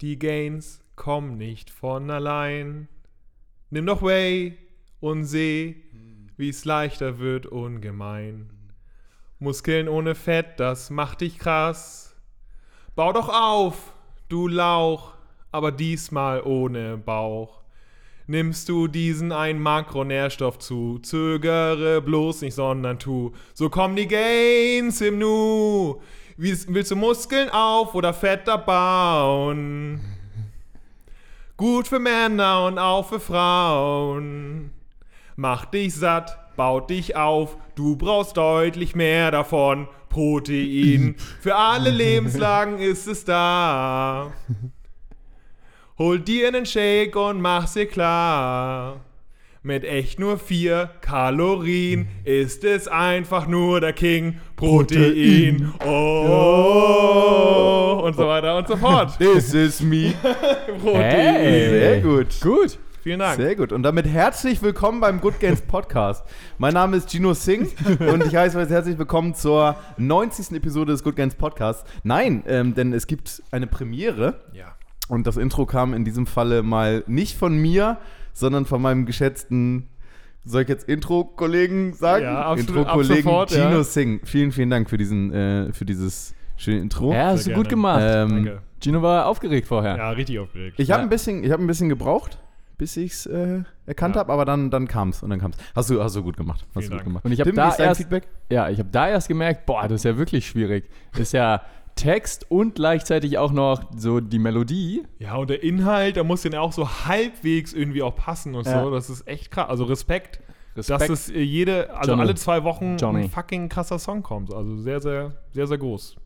Die Gains kommen nicht von allein. Nimm doch Way und seh, wie es leichter wird ungemein. Muskeln ohne Fett, das macht dich krass. Bau doch auf, du Lauch, aber diesmal ohne Bauch. Nimmst du diesen einen Makronährstoff zu, zögere bloß nicht, sondern tu. So kommen die Gains im Nu. Willst, willst du Muskeln auf oder Fett abbauen? Gut für Männer und auch für Frauen. Mach dich satt, baut dich auf, du brauchst deutlich mehr davon. Protein, für alle Lebenslagen ist es da. Hol dir einen Shake und mach's dir klar. Mit echt nur vier Kalorien ist es einfach nur der King Protein. Oh, und so weiter und so fort. This is me. Protein. Hey. Sehr gut. Gut. Vielen Dank. Sehr gut. Und damit herzlich willkommen beim Good Games Podcast. Mein Name ist Gino Singh und ich heiße euch herzlich willkommen zur 90. Episode des Good Games Podcasts. Nein, ähm, denn es gibt eine Premiere Ja. und das Intro kam in diesem Falle mal nicht von mir, sondern von meinem geschätzten, soll ich jetzt Intro-Kollegen sagen? Ja, absolut, ab Intro-Kollegen sofort, Gino ja. Singh. Vielen, vielen Dank für, diesen, äh, für dieses schöne Intro. Ja, hast du gut gemacht. Ähm, Danke. Gino war aufgeregt vorher. Ja, richtig aufgeregt. Ich habe Ja. ein, bisschen- ich hab ein bisschen gebraucht, bis ich es äh, erkannt Ja. habe, aber dann, dann kam es und dann kam es. Hast du, hast du gut gemacht. Hast Vielen du gut Dank. gemacht. Und ich habe da erst, Feedback? ja, ich habe da erst gemerkt, boah, das ist ja wirklich schwierig. Das ist ja Text und gleichzeitig auch noch so die Melodie. Ja, und der Inhalt, da muss den auch so halbwegs irgendwie auch passen und Ja. so. Das ist echt krass. Also Respekt, Respekt. dass es äh, jede, also Johnny. alle zwei Wochen Johnny. ein fucking krasser Song kommt. Also sehr, sehr, sehr, sehr groß.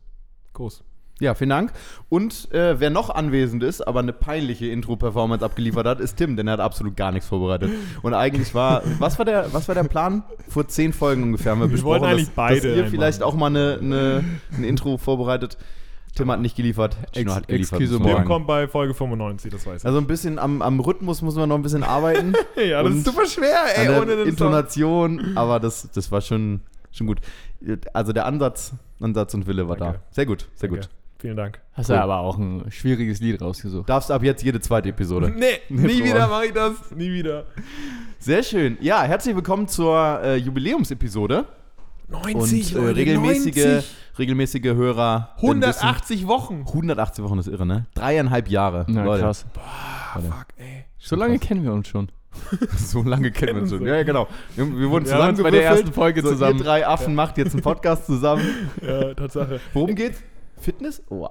Groß. Ja, vielen Dank. Und äh, wer noch anwesend ist, aber eine peinliche Intro-Performance abgeliefert hat, ist Tim, denn er hat absolut gar nichts vorbereitet. Und eigentlich war, was war der, was war der Plan? Vor zehn Folgen ungefähr haben wir, Wir besprochen, dass, beide dass ihr vielleicht auch mal eine, eine, ein Intro vorbereitet. Tim hat nicht geliefert, Gino Ex- hat geliefert. sagen. kommt bei Folge 95, das weiß ich. Also ein bisschen am, am Rhythmus muss man noch ein bisschen arbeiten. ja, das und ist super schwer, ey, ohne den Song. Intonation, aber das, das war schon, schon gut. Also der Ansatz, Ansatz und Wille war Danke. da. Sehr gut, sehr Danke. gut. Vielen Dank. Hast Cool. du aber auch ein schwieriges Lied rausgesucht. Darfst ab jetzt jede zweite Episode. Nee, nie Boah. wieder mache ich das. Nie wieder. Sehr schön. Ja, herzlich willkommen zur äh, Jubiläumsepisode. 90, und äh, Leute, regelmäßige, 90. regelmäßige Hörer. werden 180 Wochen. Wissen, 180 Wochen ist irre, ne? Dreieinhalb Jahre. Na, Leute. krass. Ah, fuck, ey. So lange kennen wir uns schon. So lange kennen wir uns schon. Ja, ja, genau. Wir, wir wurden uns bei der ersten Folge so, zusammen. Ihr drei Affen macht jetzt einen Podcast zusammen. Ja, Tatsache. Worum geht's? Fitness? Oh.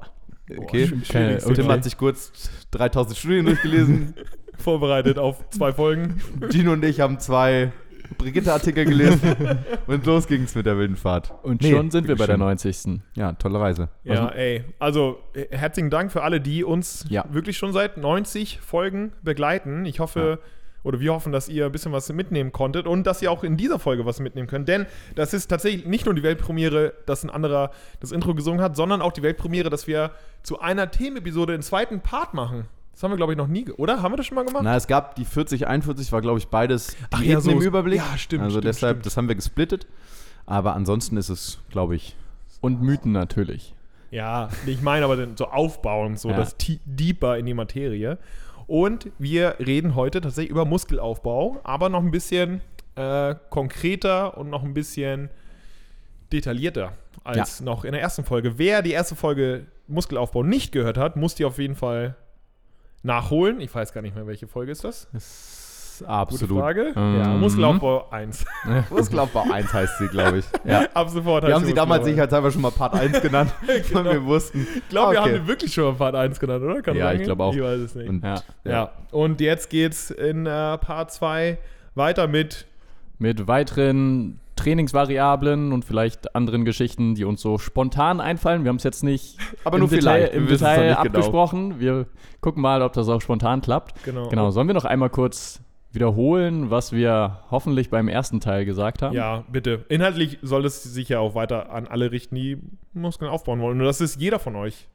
Okay. Schwierig. okay. Tim hat sich kurz 3000 Studien durchgelesen. Vorbereitet auf zwei Folgen. Gino und ich haben zwei Brigitte-Artikel gelesen. und los ging's mit der wilden Fahrt. Und Nee, schon sind wir bei der schon. 90. Ja, tolle Reise. Ja, ey. Also, äh, herzlichen Dank für alle, die uns Ja. wirklich schon seit 90 Folgen begleiten. Ich hoffe, oder wir hoffen, dass ihr ein bisschen was mitnehmen konntet und dass ihr auch in dieser Folge was mitnehmen könnt. Denn das ist tatsächlich nicht nur die Weltpremiere, dass ein anderer das Intro gesungen hat, sondern auch die Weltpremiere, dass wir zu einer Themenepisode den zweiten Part machen. Das haben wir, glaube ich, noch nie, oder? Haben wir das schon mal gemacht? Na, es gab die 40, 41, war, glaube ich, beides Ach ja, so im Überblick. ja, stimmt, Also stimmt, deshalb, stimmt. das haben wir gesplittet. Aber ansonsten ist es, glaube ich, Und Mythen natürlich. Ja, ich meine aber so aufbauen, so Ja. das tie- deeper in die Materie. Und wir reden heute tatsächlich über Muskelaufbau, aber noch ein bisschen äh, konkreter und noch ein bisschen detaillierter als noch in der ersten Folge. Wer die erste Folge Muskelaufbau nicht gehört hat, muss die auf jeden Fall nachholen. Ich weiß gar nicht mehr, welche Folge ist das? Ist Gute absolut. Frage. Mhm. Ja, Muskelaufbau 1. Muskelaufbau 1 heißt sie, glaube ich. Ja. Ab sofort Wir haben sie damals sicherheitshalber schon mal Part 1 genannt, weil Genau. wir wussten. Ich glaube, wir Okay. haben den wirklich schon mal Part 1 genannt, oder? Kann Ja, ich glaube auch. Ich weiß es nicht. Und, Ja. Ja. und jetzt geht's in äh, Part 2 weiter mit. Mit weiteren Trainingsvariablen und vielleicht anderen Geschichten, die uns so spontan einfallen. Wir haben es jetzt nicht Aber im nur Detail. Wir im Detail genau. abgesprochen. Wir gucken mal, ob das auch spontan klappt. Genau. Genau, sollen wir noch einmal kurz wiederholen, was wir hoffentlich beim ersten Teil gesagt haben? Ja, bitte. Inhaltlich soll es sich ja auch weiter an alle richten, die Muskeln aufbauen wollen. Und das ist jeder von euch.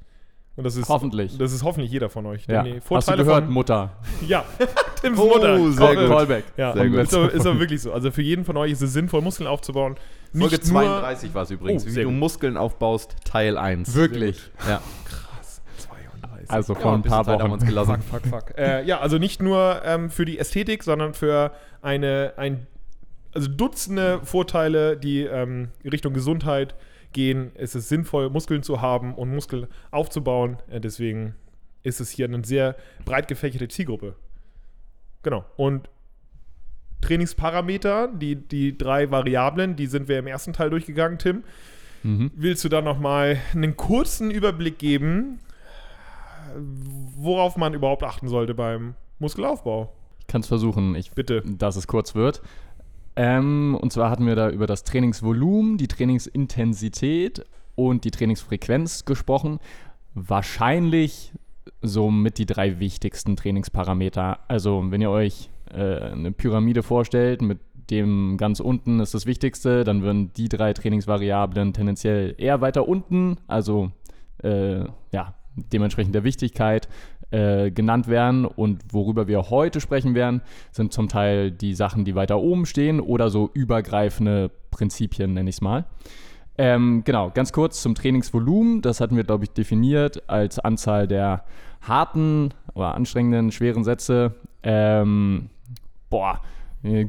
Und das ist Hoffentlich. Das ist hoffentlich jeder von euch. Ja. Die Hast du gehört, von, Mutter? Ja, Tims Oh, Mutter. sehr Call- gut. Callback. Ja, Sehr gut. Ist, aber, ist aber wirklich so. Also für jeden von euch ist es sinnvoll, Muskeln aufzubauen. Folge Nicht nur 32 war es übrigens, Oh, wie du gut. Muskeln aufbaust, Teil 1. Wirklich. Ja. 32. Also Ja, vor ein paar Zeit haben wir Wochen. uns gelassen. Fuck, fuck, fuck. äh, ja, also nicht nur ähm, für die Ästhetik, sondern für eine, ein, also Dutzende Vorteile, die ähm, Richtung Gesundheit gehen. Es ist sinnvoll, Muskeln zu haben und Muskeln aufzubauen. Äh, deswegen ist es hier eine sehr breit gefächerte Zielgruppe. Genau. Und Trainingsparameter, die, die drei Variablen, die sind wir im ersten Teil durchgegangen, Tim. Mhm. Willst du da nochmal einen kurzen Überblick geben, worauf man überhaupt achten sollte beim Muskelaufbau? Ich kann es versuchen. Ich Bitte. dass es kurz wird. Ähm, und zwar hatten wir da über das Trainingsvolumen, die Trainingsintensität und die Trainingsfrequenz gesprochen. Wahrscheinlich somit die drei wichtigsten Trainingsparameter. Also wenn ihr euch äh, eine Pyramide vorstellt, mit dem ganz unten ist das Wichtigste, dann würden die drei Trainingsvariablen tendenziell eher weiter unten, also äh, ja, dementsprechend der Wichtigkeit äh, genannt werden. Und worüber wir heute sprechen werden, sind zum Teil die Sachen, die weiter oben stehen oder so übergreifende Prinzipien, nenne ich es mal. Ähm, genau, ganz kurz zum Trainingsvolumen. Das hatten wir, glaube ich, definiert als Anzahl der harten oder anstrengenden, schweren Sätze. Ähm, boah,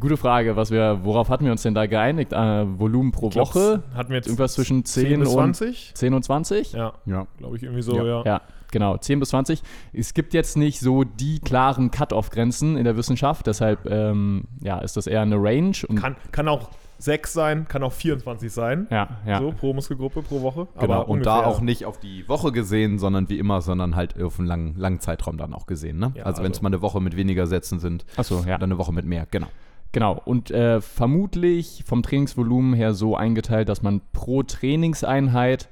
gute Frage. Was wir, worauf hatten wir uns denn da geeinigt? Äh, Volumen pro Ich glaub, Woche? Hatten wir jetzt Irgendwas zwischen 10, bis und 20? 10 und 20? Ja, Ja. glaube ich irgendwie so, ja. Ja, genau, 10 bis 20. Es gibt jetzt nicht so die klaren Cut-off-Grenzen in der Wissenschaft, deshalb ähm, ja, ist das eher eine Range. Und, Kann, kann auch 6 sein, kann auch 24 sein. ja, ja. So, pro Muskelgruppe, pro Woche. Genau, und da auch nicht auf die Woche gesehen, sondern wie immer, sondern halt auf einen langen, langen Zeitraum dann auch gesehen. Ne? Ja, also wenn es also- mal eine Woche mit weniger Sätzen sind, Achso, ja. dann eine Woche mit mehr, genau. Genau, und äh, vermutlich vom Trainingsvolumen her so eingeteilt, dass man pro Trainingseinheit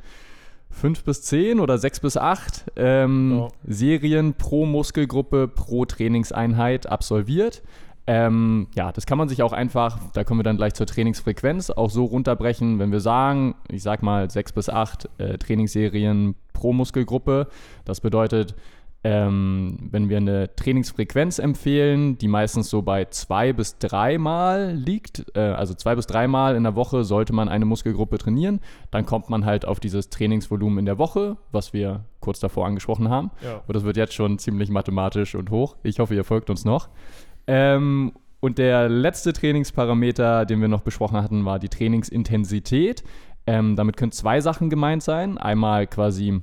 5 bis 10 oder 6 bis 8 ähm, Ja. Serien pro Muskelgruppe pro Trainingseinheit absolviert. Ähm, ja, das kann man sich auch einfach, da kommen wir dann gleich zur Trainingsfrequenz, auch so runterbrechen, wenn wir sagen, ich sag mal 6 bis 8 äh, Trainingsserien pro Muskelgruppe. Das bedeutet, ähm, wenn wir eine Trainingsfrequenz empfehlen, die meistens so bei zwei bis dreimal liegt, äh, also zwei bis dreimal in der Woche sollte man eine Muskelgruppe trainieren, dann kommt man halt auf dieses Trainingsvolumen in der Woche, was wir kurz davor angesprochen haben. Ja. Und das wird jetzt schon ziemlich mathematisch und hoch. Ich hoffe, ihr folgt uns noch. Ähm, und der letzte Trainingsparameter, den wir noch besprochen hatten, war die Trainingsintensität. Ähm, damit können zwei Sachen gemeint sein. Einmal quasi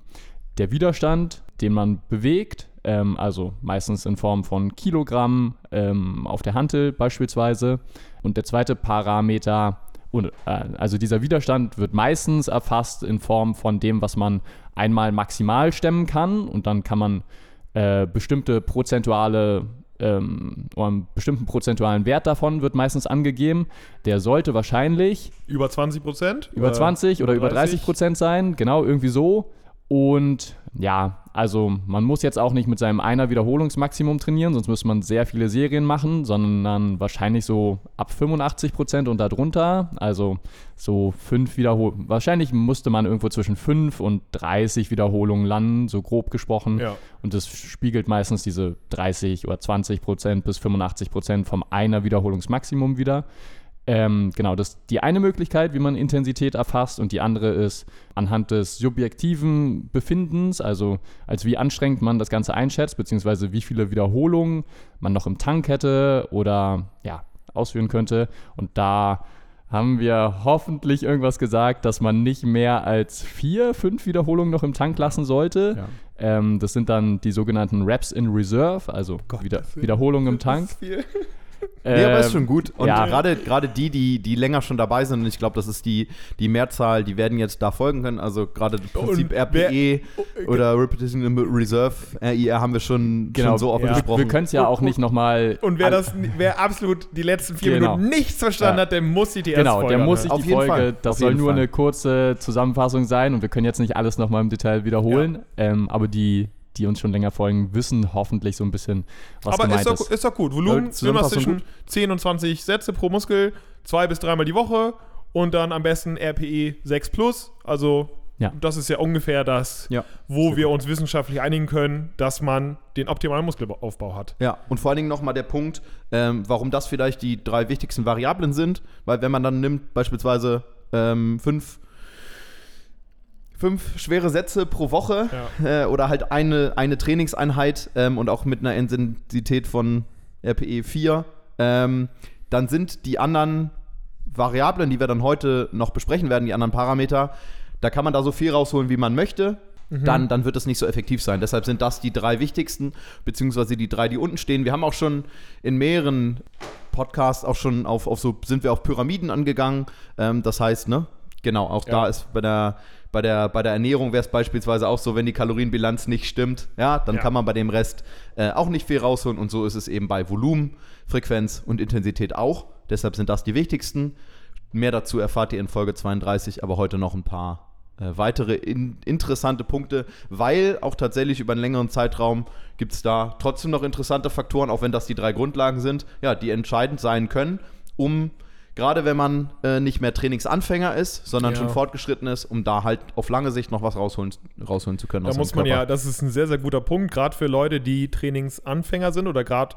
der Widerstand, den man bewegt, ähm, also meistens in Form von Kilogramm ähm, auf der Hantel beispielsweise. Und der zweite Parameter, und, äh, also dieser Widerstand wird meistens erfasst in Form von dem, was man einmal maximal stemmen kann. Und dann kann man äh, bestimmte prozentuale ähm, oder einen bestimmten prozentualen Wert davon wird meistens angegeben. Der sollte wahrscheinlich Über 20 Prozent? über 20 oder über 30 Prozent sein, genau, irgendwie so. Und ja, also man muss jetzt auch nicht mit seinem einer Wiederholungsmaximum trainieren, sonst müsste man sehr viele Serien machen, sondern wahrscheinlich so ab 85 Prozent und darunter. Also so fünf Wiederholungen. Wahrscheinlich musste man irgendwo zwischen 5 und 30 Wiederholungen landen, so grob gesprochen. Ja. Und das spiegelt meistens diese 30 oder 20 Prozent bis 85 Prozent vom einer Wiederholungsmaximum wieder. Ähm, genau, das ist die eine Möglichkeit, wie man Intensität erfasst und die andere ist anhand des subjektiven Befindens, also als wie anstrengend man das Ganze einschätzt, beziehungsweise wie viele Wiederholungen man noch im Tank hätte oder ja, ausführen könnte. Und da haben wir hoffentlich irgendwas gesagt, dass man nicht mehr als vier, fünf Wiederholungen noch im Tank lassen sollte. Ja. Ähm, das sind dann die sogenannten Reps in Reserve, also Wieder Wiederholungen im Tank. Nee, aber ist Ähm, schon gut. Und ja. gerade gerade die, die, die länger schon dabei sind, und ich glaube, das ist die, die Mehrzahl, die werden jetzt da folgen können. Also gerade das Prinzip Und RPE oder Repetition in Reserve, RIR haben wir schon, Genau, schon so offen ja. gesprochen. Wir können es ja auch nicht nochmal. Und wer das, wer absolut die letzten vier Genau. Minuten nichts verstanden Ja. hat, der muss die TS Genau, der muss sich die Folge, Fall, das auf soll nur Fall. eine kurze Zusammenfassung sein und wir können jetzt nicht alles nochmal im Detail wiederholen, ähm, aber die, die uns schon länger folgen, wissen hoffentlich so ein bisschen, was Aber gemeint ist doch, ist. doch gut. Volumen Ja, immer zwischen 10 und 20 Sätze pro Muskel, zwei bis dreimal die Woche und dann am besten RPE 6 plus. Also Ja. das ist ja ungefähr das, Ja. wo wir uns wissenschaftlich einigen können, dass man den optimalen Muskelaufbau hat. Ja, und vor allen Dingen nochmal der Punkt, ähm, warum das vielleicht die drei wichtigsten Variablen sind, weil wenn man dann nimmt beispielsweise ähm, fünf, fünf schwere Sätze pro Woche Ja. äh, oder halt eine, eine Trainingseinheit ähm, und auch mit einer Intensität von RPE 4, ähm, dann sind die anderen Variablen, die wir dann heute noch besprechen werden, die anderen Parameter, da kann man da so viel rausholen, wie man möchte. Dann, dann wird es nicht so effektiv sein. Deshalb sind das die drei wichtigsten, beziehungsweise die drei, die unten stehen. Wir haben auch schon in mehreren Podcasts auch schon auf, auf so, sind wir auf Pyramiden angegangen. Ähm, das heißt, ne, genau, auch da Ja. ist bei der, bei der, bei der Ernährung wäre es beispielsweise auch so, wenn die Kalorienbilanz nicht stimmt, ja, dann Ja. kann man bei dem Rest äh, auch nicht viel rausholen und so ist es eben bei Volumen, Frequenz und Intensität auch. Deshalb sind das die wichtigsten. Mehr dazu erfahrt ihr in Folge 32, aber heute noch ein paar äh, weitere in, interessante Punkte, weil auch tatsächlich über einen längeren Zeitraum gibt es da trotzdem noch interessante Faktoren, auch wenn das die drei Grundlagen sind, ja, die entscheidend sein können, um gerade wenn man äh, nicht mehr Trainingsanfänger ist, sondern Ja. schon fortgeschritten ist, um da halt auf lange Sicht noch was rausholen, rausholen zu können. Da muss man ja, Körper. das ist ein sehr, sehr guter Punkt, gerade für Leute, die Trainingsanfänger sind oder gerade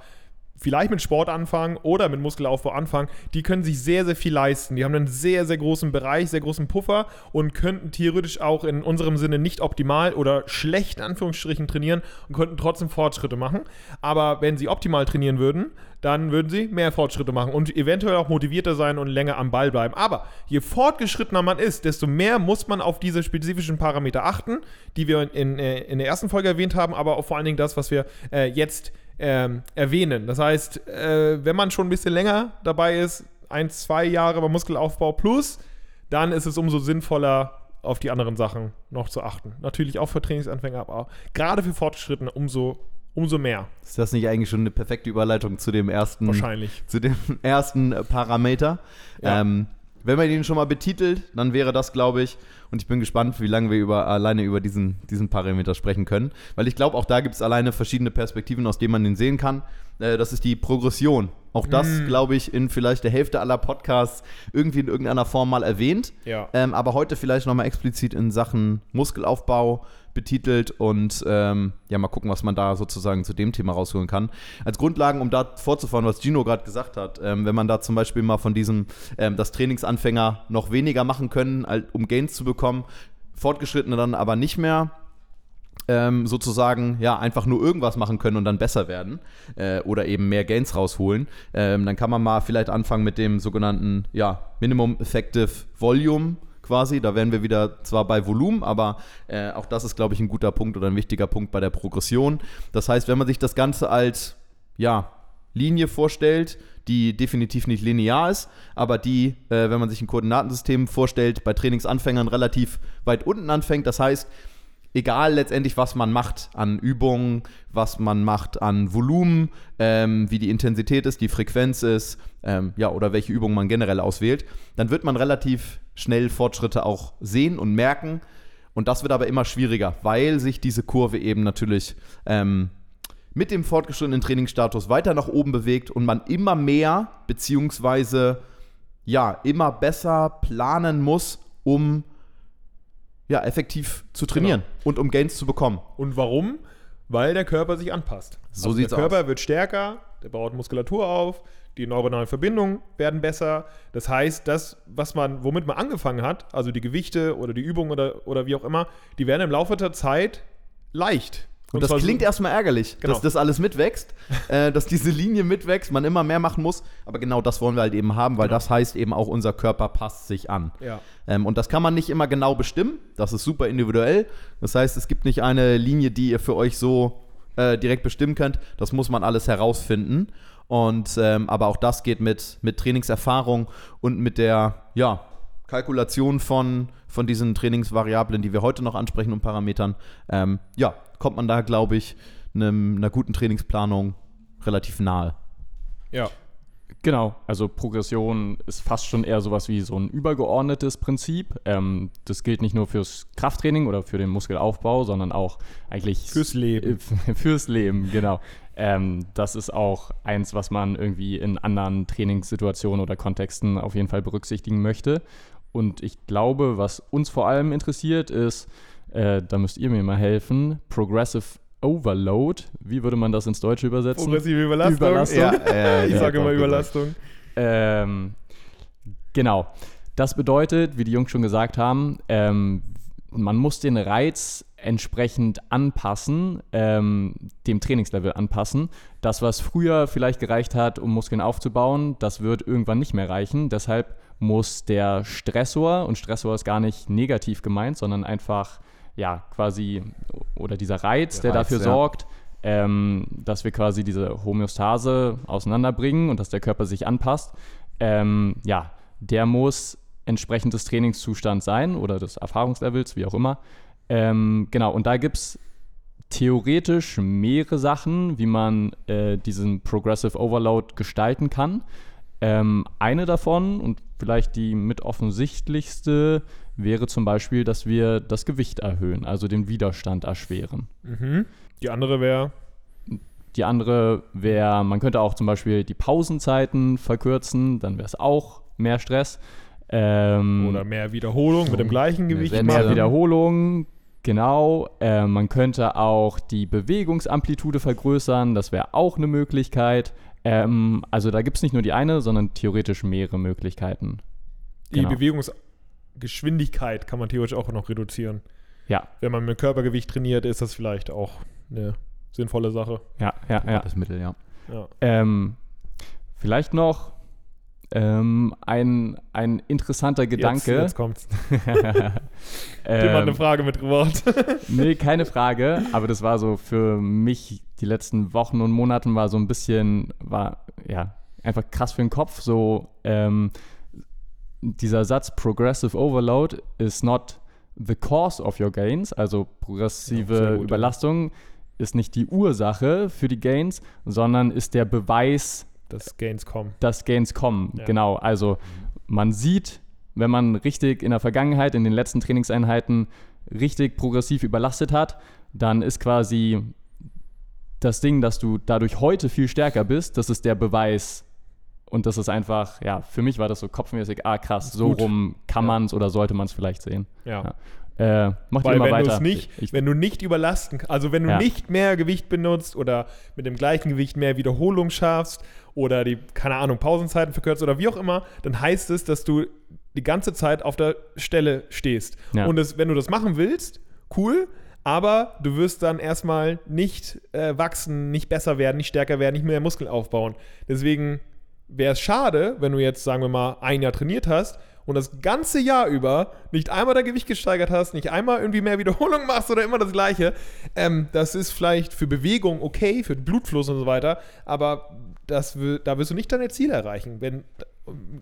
vielleicht mit Sport anfangen oder mit Muskelaufbau anfangen, die können sich sehr, sehr viel leisten. Die haben einen sehr, sehr großen Bereich, sehr großen Puffer und könnten theoretisch auch in unserem Sinne nicht optimal oder schlecht in Anführungsstrichen trainieren und könnten trotzdem Fortschritte machen. Aber wenn sie optimal trainieren würden, dann würden sie mehr Fortschritte machen und eventuell auch motivierter sein und länger am Ball bleiben. Aber je fortgeschrittener man ist, desto mehr muss man auf diese spezifischen Parameter achten, die wir in, äh, in der ersten Folge erwähnt haben, aber auch vor allen Dingen das, was wir äh, jetzt ähm, erwähnen. Das heißt, äh, wenn man schon ein bisschen länger dabei ist, ein, zwei Jahre beim Muskelaufbau plus, dann ist es umso sinnvoller, auf die anderen Sachen noch zu achten. Natürlich auch für Trainingsanfänger, aber gerade für Fortgeschrittene umso, umso mehr. Ist das nicht eigentlich schon eine perfekte Überleitung zu dem ersten, Wahrscheinlich. zu dem ersten Parameter? Ja. Ähm, wenn man ihn schon mal betitelt, dann wäre das, glaube ich, und ich bin gespannt, wie lange wir über, alleine über diesen, diesen Parameter sprechen können, weil ich glaube, auch da gibt es alleine verschiedene Perspektiven, aus denen man ihn sehen kann. Äh, das ist die Progression. Auch das, Mm. glaube ich, in vielleicht der Hälfte aller Podcasts irgendwie in irgendeiner Form mal erwähnt. Ja. Ähm, aber heute vielleicht nochmal explizit in Sachen Muskelaufbau betitelt und ähm, ja, mal gucken, was man da sozusagen zu dem Thema rausholen kann. Als Grundlagen, um da fortzufahren, was Gino gerade gesagt hat, ähm, wenn man da zum Beispiel mal von diesem, ähm, dass Trainingsanfänger noch weniger machen können, um Gains zu bekommen, Fortgeschrittene dann aber nicht mehr, ähm, sozusagen ja einfach nur irgendwas machen können und dann besser werden äh, oder eben mehr Gains rausholen, ähm, dann kann man mal vielleicht anfangen mit dem sogenannten ja, Minimum Effective Volume quasi. Da wären wir wieder zwar bei Volumen, aber äh, auch das ist, glaube ich, ein guter Punkt oder ein wichtiger Punkt bei der Progression. Das heißt, wenn man sich das Ganze als ja, Linie vorstellt, die definitiv nicht linear ist, aber die, äh, wenn man sich ein Koordinatensystem vorstellt, bei Trainingsanfängern relativ weit unten anfängt. Das heißt, egal letztendlich, was man macht an Übungen, was man macht an Volumen, ähm, wie die Intensität ist, die Frequenz ist, ähm, ja, oder welche Übungen man generell auswählt, dann wird man relativ schnell Fortschritte auch sehen und merken. Und das wird aber immer schwieriger, weil sich diese Kurve eben natürlich ähm, mit dem fortgeschrittenen Trainingsstatus weiter nach oben bewegt und man immer mehr, beziehungsweise ja, immer besser planen muss, um ja, effektiv zu trainieren und um Gains zu bekommen. Und warum? Weil der Körper sich anpasst. So also sieht's der Körper wird stärker, der baut Muskulatur auf, die neuronalen Verbindungen werden besser. Das heißt, das, was man, womit man angefangen hat, also die Gewichte oder die Übungen oder, oder wie auch immer, die werden im Laufe der Zeit leicht. Und, das klingt erstmal ärgerlich, Genau. dass das alles mitwächst, äh, dass diese Linie mitwächst, man immer mehr machen muss. Aber genau das wollen wir halt eben haben, weil Genau. das heißt eben auch, unser Körper passt sich an. Ja. Ähm, und das kann man nicht immer genau bestimmen. Das ist super individuell. Das heißt, es gibt nicht eine Linie, die ihr für euch so äh, direkt bestimmen könnt. Das muss man alles herausfinden. Und ähm, aber auch das geht mit, mit Trainingserfahrung und mit der ja, Kalkulation von, von diesen Trainingsvariablen, die wir heute noch ansprechen und Parametern. Ähm, ja, kommt man da, glaube ich, einem, einer guten Trainingsplanung relativ nahe. Ja. Genau, also Progression ist fast schon eher sowas wie so ein übergeordnetes Prinzip. Ähm, das gilt nicht nur fürs Krafttraining oder für den Muskelaufbau, sondern auch eigentlich Fürs Leben. Fürs Leben, genau. Ähm, das ist auch eins, was man irgendwie in anderen Trainingssituationen oder Kontexten auf jeden Fall berücksichtigen möchte. Und ich glaube, was uns vor allem interessiert, ist, äh, da müsst ihr mir mal helfen, Progressive Overload. Wie würde man das ins Deutsche übersetzen? Progressive Überlastung. Überlastung. Ja, äh, Ich ja, sage immer. Überlastung. Ähm, genau. Das bedeutet, wie die Jungs schon gesagt haben, ähm, man muss den Reiz entsprechend anpassen, ähm, dem Trainingslevel anpassen. Das, was früher vielleicht gereicht hat, um Muskeln aufzubauen, das wird irgendwann nicht mehr reichen. Deshalb muss der Stressor, und Stressor ist gar nicht negativ gemeint, sondern einfach, ja, quasi, oder dieser Reiz, der, Der dafür Reiz, ja. sorgt, ähm, dass wir quasi diese Homöostase auseinanderbringen und dass der Körper sich anpasst, ähm, ja, der muss entsprechend des Trainingszustands sein oder des Erfahrungslevels, wie auch immer. Ähm, genau, und da gibt es theoretisch mehrere Sachen, wie man äh, diesen Progressive Overload gestalten kann. Ähm, eine davon und vielleicht die mit offensichtlichste wäre zum Beispiel, dass wir das Gewicht erhöhen, also den Widerstand erschweren. Mhm. Die andere wäre, Die andere wäre, man könnte auch zum Beispiel die Pausenzeiten verkürzen, dann wäre es auch mehr Stress. Ähm, oder mehr Wiederholung mit dem gleichen Gewicht Sätze. mehr machen. Genau. Äh, man könnte auch die Bewegungsamplitude vergrößern, das wäre auch eine Möglichkeit. Ähm, also da gibt es nicht nur die eine, sondern theoretisch mehrere Möglichkeiten. Die Genau. Bewegungsgeschwindigkeit kann man theoretisch auch noch reduzieren. Ja, Wenn man mit Körpergewicht trainiert, ist das vielleicht auch eine sinnvolle Sache. ja, ja, ja. Das Mittel, ja. Ja. Ähm, vielleicht noch ähm, ein, ein interessanter Gedanke. Jetzt, jetzt kommt's. ähm, Immer eine Frage mitgebracht. Nee, keine Frage. Aber das war so für mich die letzten Wochen und Monaten war so ein bisschen, war ja einfach krass für den Kopf. So ähm, dieser Satz Progressive Overload is not the cause of your gains, also progressive ja. Überlastung ist nicht die Ursache für die Gains, sondern ist der Beweis, dass Gains kommen. dass Gains kommen. Ja. Genau, also man sieht, wenn man richtig in der Vergangenheit, in den letzten Trainingseinheiten richtig progressiv überlastet hat, dann ist quasi das Ding, dass du dadurch heute viel stärker bist, das ist der Beweis. Und das ist einfach, ja, für mich war das so kopfmäßig, ah krass, so Gut. rum kann Ja. man es oder sollte man es vielleicht sehen. Ja. Ja. Äh, macht ihr Weil wenn du es nicht, Ich, wenn du nicht überlasten, also wenn du Ja. nicht mehr Gewicht benutzt oder mit dem gleichen Gewicht mehr Wiederholung schaffst oder die, keine Ahnung, Pausenzeiten verkürzt oder wie auch immer, dann heißt es, dass du die ganze Zeit auf der Stelle stehst. Ja. Und das, wenn du das machen willst, cool, aber du wirst dann erstmal nicht äh, wachsen, nicht besser werden, nicht stärker werden, nicht mehr Muskeln aufbauen. Deswegen wäre es schade, wenn du jetzt, sagen wir mal, ein Jahr trainiert hast und das ganze Jahr über nicht einmal dein Gewicht gesteigert hast, nicht einmal irgendwie mehr Wiederholung machst oder immer das Gleiche. Ähm, das ist vielleicht für Bewegung okay, für Blutfluss und so weiter, aber das, da wirst du nicht deine Ziele erreichen, wenn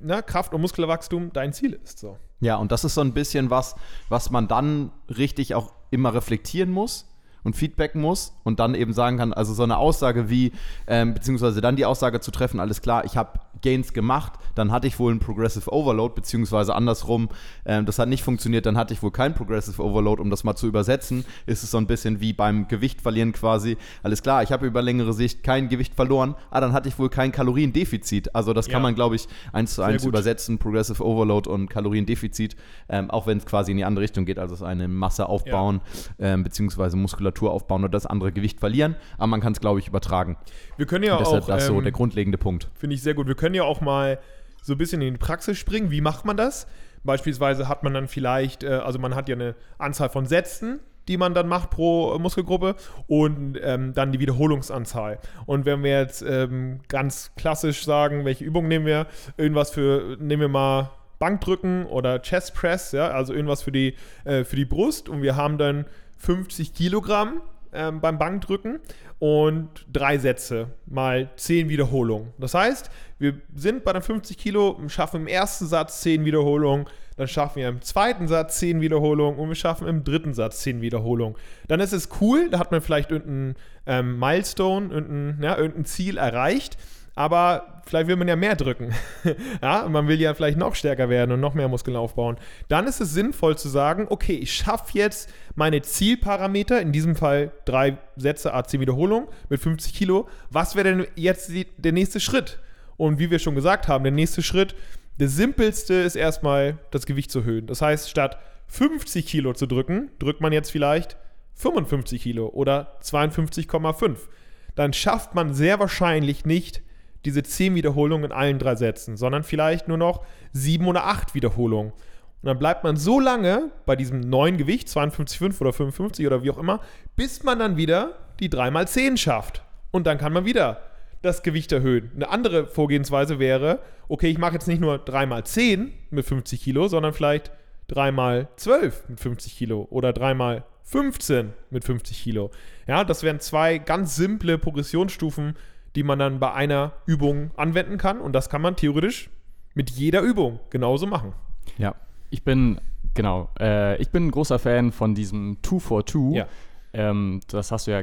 na, Kraft- und Muskelwachstum dein Ziel ist. So. Ja, und das ist so ein bisschen was, was man dann richtig auch immer reflektieren muss und feedbacken muss und dann eben sagen kann, also so eine Aussage wie, ähm, beziehungsweise dann die Aussage zu treffen, alles klar, ich habe Gains gemacht, dann hatte ich wohl einen Progressive Overload, beziehungsweise andersrum, ähm, das hat nicht funktioniert, dann hatte ich wohl keinen Progressive Overload, um das mal zu übersetzen, ist es so ein bisschen wie beim Gewicht verlieren quasi, alles klar, ich habe über längere Sicht kein Gewicht verloren, ah, dann hatte ich wohl kein Kaloriendefizit, also das kann Ja. man, glaube ich, eins zu Sehr eins gut. übersetzen, Progressive Overload und Kaloriendefizit, ähm, auch wenn es quasi in die andere Richtung geht, also es eine Masse aufbauen, ähm, beziehungsweise Muskulatur aufbauen oder das andere Gewicht verlieren, aber man kann es, glaube ich, übertragen. Wir können ja Und deshalb auch, das so ähm, der grundlegende Punkt. Finde ich sehr gut. Wir können ja auch mal so ein bisschen in die Praxis springen. Wie macht man das? Beispielsweise hat man dann vielleicht, äh, also man hat ja eine Anzahl von Sätzen, die man dann macht pro äh, Muskelgruppe und ähm, dann die Wiederholungsanzahl. Und wenn wir jetzt ähm, ganz klassisch sagen, welche Übung nehmen wir, irgendwas für, nehmen wir mal Bankdrücken oder Chest Press, ja, also irgendwas für die, äh, für die Brust und wir haben dann 50 Kilogramm ähm, beim Bankdrücken und drei Sätze mal 10 Wiederholungen. Das heißt, wir sind bei den 50 Kilo schaffen im ersten Satz 10 Wiederholungen, dann schaffen wir im zweiten Satz 10 Wiederholungen und wir schaffen im dritten Satz 10 Wiederholungen. Dann ist es cool, da hat man vielleicht irgendeinen ähm, Milestone, irgendein, ja, irgendein Ziel erreicht. Aber vielleicht will man ja mehr drücken. ja, man will ja vielleicht noch stärker werden und noch mehr Muskeln aufbauen. Dann ist es sinnvoll zu sagen, okay, ich schaffe jetzt meine Zielparameter, in diesem Fall drei Sätze, A10 Wiederholung mit 50 Kilo. Was wäre denn jetzt die, der nächste Schritt? Und wie wir schon gesagt haben, der nächste Schritt, der simpelste ist erstmal das Gewicht zu erhöhen. Das heißt, statt 50 Kilo zu drücken, drückt man jetzt vielleicht 55 Kilo oder 52,5. Dann schafft man sehr wahrscheinlich nicht diese 10 Wiederholungen in allen drei Sätzen, sondern vielleicht nur noch 7 oder 8 Wiederholungen. Und dann bleibt man so lange bei diesem neuen Gewicht, 52,5 oder 55 oder wie auch immer, bis man dann wieder die 3x10 schafft. Und dann kann man wieder das Gewicht erhöhen. Eine andere Vorgehensweise wäre, okay, ich mache jetzt nicht nur 3x10 mit 50 Kilo, sondern vielleicht 3x12 mit 50 Kilo oder 3x15 mit 50 Kilo. Ja, das wären zwei ganz simple Progressionsstufen, die man dann bei einer Übung anwenden kann. Und das kann man theoretisch mit jeder Übung genauso machen. Ja, ich bin, genau, äh, ich bin ein großer Fan von diesem 2 for 2. Ja. Ähm, das hast du ja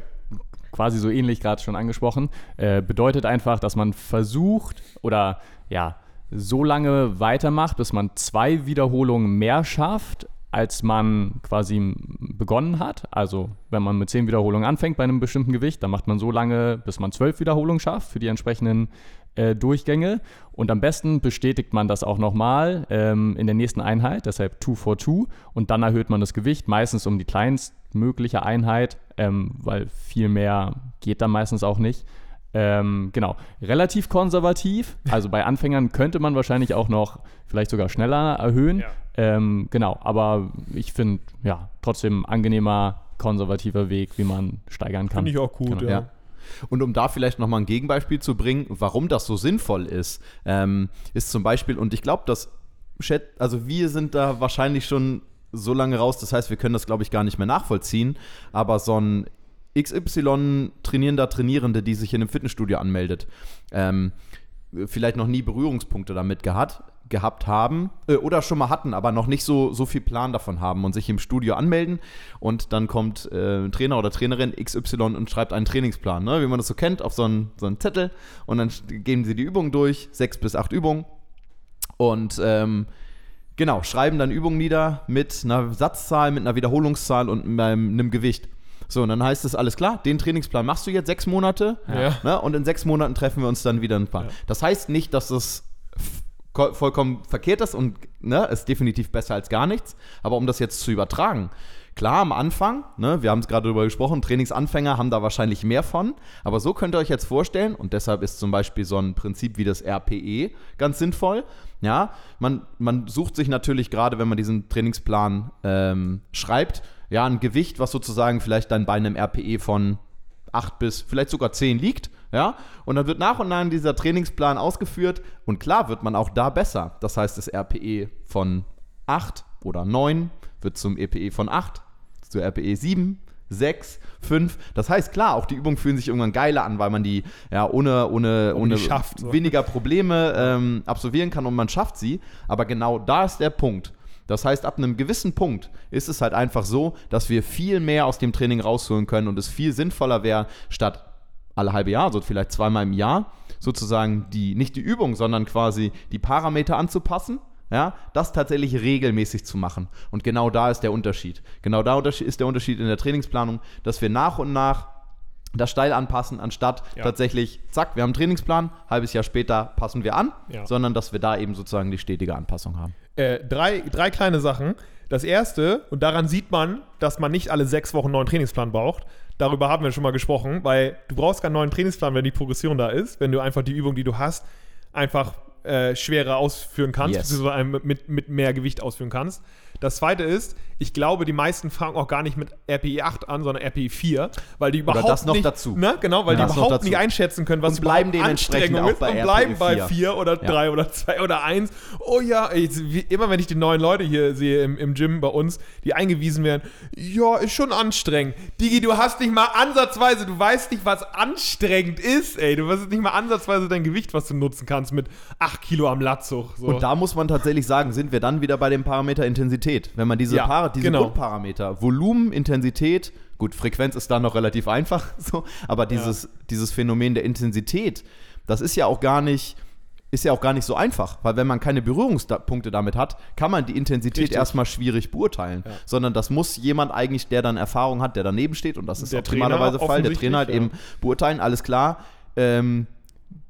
quasi so ähnlich gerade schon angesprochen. Äh, bedeutet einfach, dass man versucht oder ja, so lange weitermacht, bis man zwei Wiederholungen mehr schafft, als man quasi begonnen hat. Also wenn man mit zehn Wiederholungen anfängt bei einem bestimmten Gewicht, dann macht man so lange, bis man zwölf Wiederholungen schafft für die entsprechenden äh, Durchgänge. Und am besten bestätigt man das auch nochmal ähm, in der nächsten Einheit, deshalb 2 for 2. Und dann erhöht man das Gewicht, meistens um die kleinstmögliche Einheit, ähm, weil viel mehr geht dann meistens auch nicht. Ähm, genau, relativ konservativ. Also bei Anfängern könnte man wahrscheinlich auch noch vielleicht sogar schneller erhöhen. Ja. Ähm, genau, aber ich finde, ja, trotzdem angenehmer, konservativer Weg, wie man steigern kann. Finde ich auch gut, Genau. ja. Ja. Und um da vielleicht nochmal ein Gegenbeispiel zu bringen, warum das so sinnvoll ist, ähm, ist zum Beispiel, und ich glaube, dass Chat, also wir sind da wahrscheinlich schon so lange raus, das heißt, wir können das, glaube ich, gar nicht mehr nachvollziehen, aber so ein XY-trainierender Trainierende, die sich in einem Fitnessstudio anmeldet, ähm, vielleicht noch nie Berührungspunkte damit gehabt, gehabt haben äh, oder schon mal hatten, aber noch nicht so, so viel Plan davon haben und sich im Studio anmelden und dann kommt äh, Trainer oder Trainerin XY und schreibt einen Trainingsplan, ne? wie man das so kennt, auf so einen, so einen Zettel und dann geben sie die Übungen durch, sechs bis acht Übungen und ähm, genau, schreiben dann Übungen nieder mit einer Satzzahl, mit einer Wiederholungszahl und einem, einem Gewicht. So, und dann heißt es, alles klar, den Trainingsplan machst du jetzt sechs Monate Ja. ne? und in sechs Monaten treffen wir uns dann wieder ein paar. Ja. Das heißt nicht, dass es vollkommen verkehrt ist und ne, ist definitiv besser als gar nichts, aber um das jetzt zu übertragen, Klar, am Anfang, ne, wir haben es gerade darüber gesprochen, Trainingsanfänger haben da wahrscheinlich mehr von, aber so könnt ihr euch jetzt vorstellen, und deshalb ist zum Beispiel so ein Prinzip wie das RPE ganz sinnvoll. Ja, man, man sucht sich natürlich gerade, wenn man diesen Trainingsplan ähm, schreibt, ja, ein Gewicht, was sozusagen vielleicht dann bei einem RPE von 8 bis vielleicht sogar 10 liegt, ja, und dann wird nach und nach dieser Trainingsplan ausgeführt und klar wird man auch da besser. Das heißt, das RPE von 8 oder 9 wird zum EPE von 8, zu RPE 7, 6, 5. Das heißt, klar, auch die Übungen fühlen sich irgendwann geiler an, weil man die ja ohne, ohne, ohne schafft, so. weniger Probleme ähm, absolvieren kann und man schafft sie. Aber genau da ist der Punkt. Das heißt, ab einem gewissen Punkt ist es halt einfach so, dass wir viel mehr aus dem Training rausholen können und es viel sinnvoller wäre, statt alle halbe Jahr, so vielleicht zweimal im Jahr, sozusagen die, nicht die Übung, sondern quasi die Parameter anzupassen. Ja, das tatsächlich regelmäßig zu machen. Und genau da ist der Unterschied. Genau da ist der Unterschied in der Trainingsplanung, dass wir nach und nach das steil anpassen, anstatt Ja. tatsächlich, zack, wir haben einen Trainingsplan, halbes Jahr später passen wir an, Ja. sondern dass wir da eben sozusagen die stetige Anpassung haben. Äh, drei, drei kleine Sachen. Das erste, und daran sieht man, dass man nicht alle sechs Wochen einen neuen Trainingsplan braucht. Darüber haben wir schon mal gesprochen, weil du brauchst keinen neuen Trainingsplan, wenn die Progression da ist, wenn du einfach die Übung, die du hast, einfach äh, schwerer ausführen kannst, Yes. beziehungsweise mit, mit mehr Gewicht ausführen kannst. Das zweite ist, ich glaube, die meisten fangen auch gar nicht mit RPE 8 an, sondern RPE 4, weil die überhaupt das noch nicht, dazu. Ne, genau, weil Ja. die überhaupt nicht einschätzen können, was Und bleiben dementsprechend auch ist bei und bleiben bei 4. 4 oder Ja. 3 oder 2 oder 1. Oh ja, ey, wie, immer wenn ich die neuen Leute hier sehe im, im Gym bei uns, die eingewiesen werden, ja, ist schon anstrengend. Digi, du hast nicht mal ansatzweise, du weißt nicht, was anstrengend ist, ey. Du weißt nicht mal ansatzweise dein Gewicht, was du nutzen kannst mit 8 Kilo am Latzug. So. Und da muss man tatsächlich sagen, sind wir dann wieder bei dem Parameter Intensität. Wenn man diese, Ja, Para, diese genau. Grundparameter, Volumen, Intensität, gut, Frequenz ist da noch relativ einfach, so, aber dieses, dieses Phänomen der Intensität, das ist ja auch gar nicht, ist ja auch gar nicht so einfach, weil wenn man keine Berührungspunkte damit hat, kann man die Intensität Richtig. erstmal schwierig beurteilen, sondern das muss jemand eigentlich, der dann Erfahrung hat, der daneben steht und das ist Der optimalerweise Trainer Fall, der Trainer halt eben offensichtlich, beurteilen, alles klar. Ähm,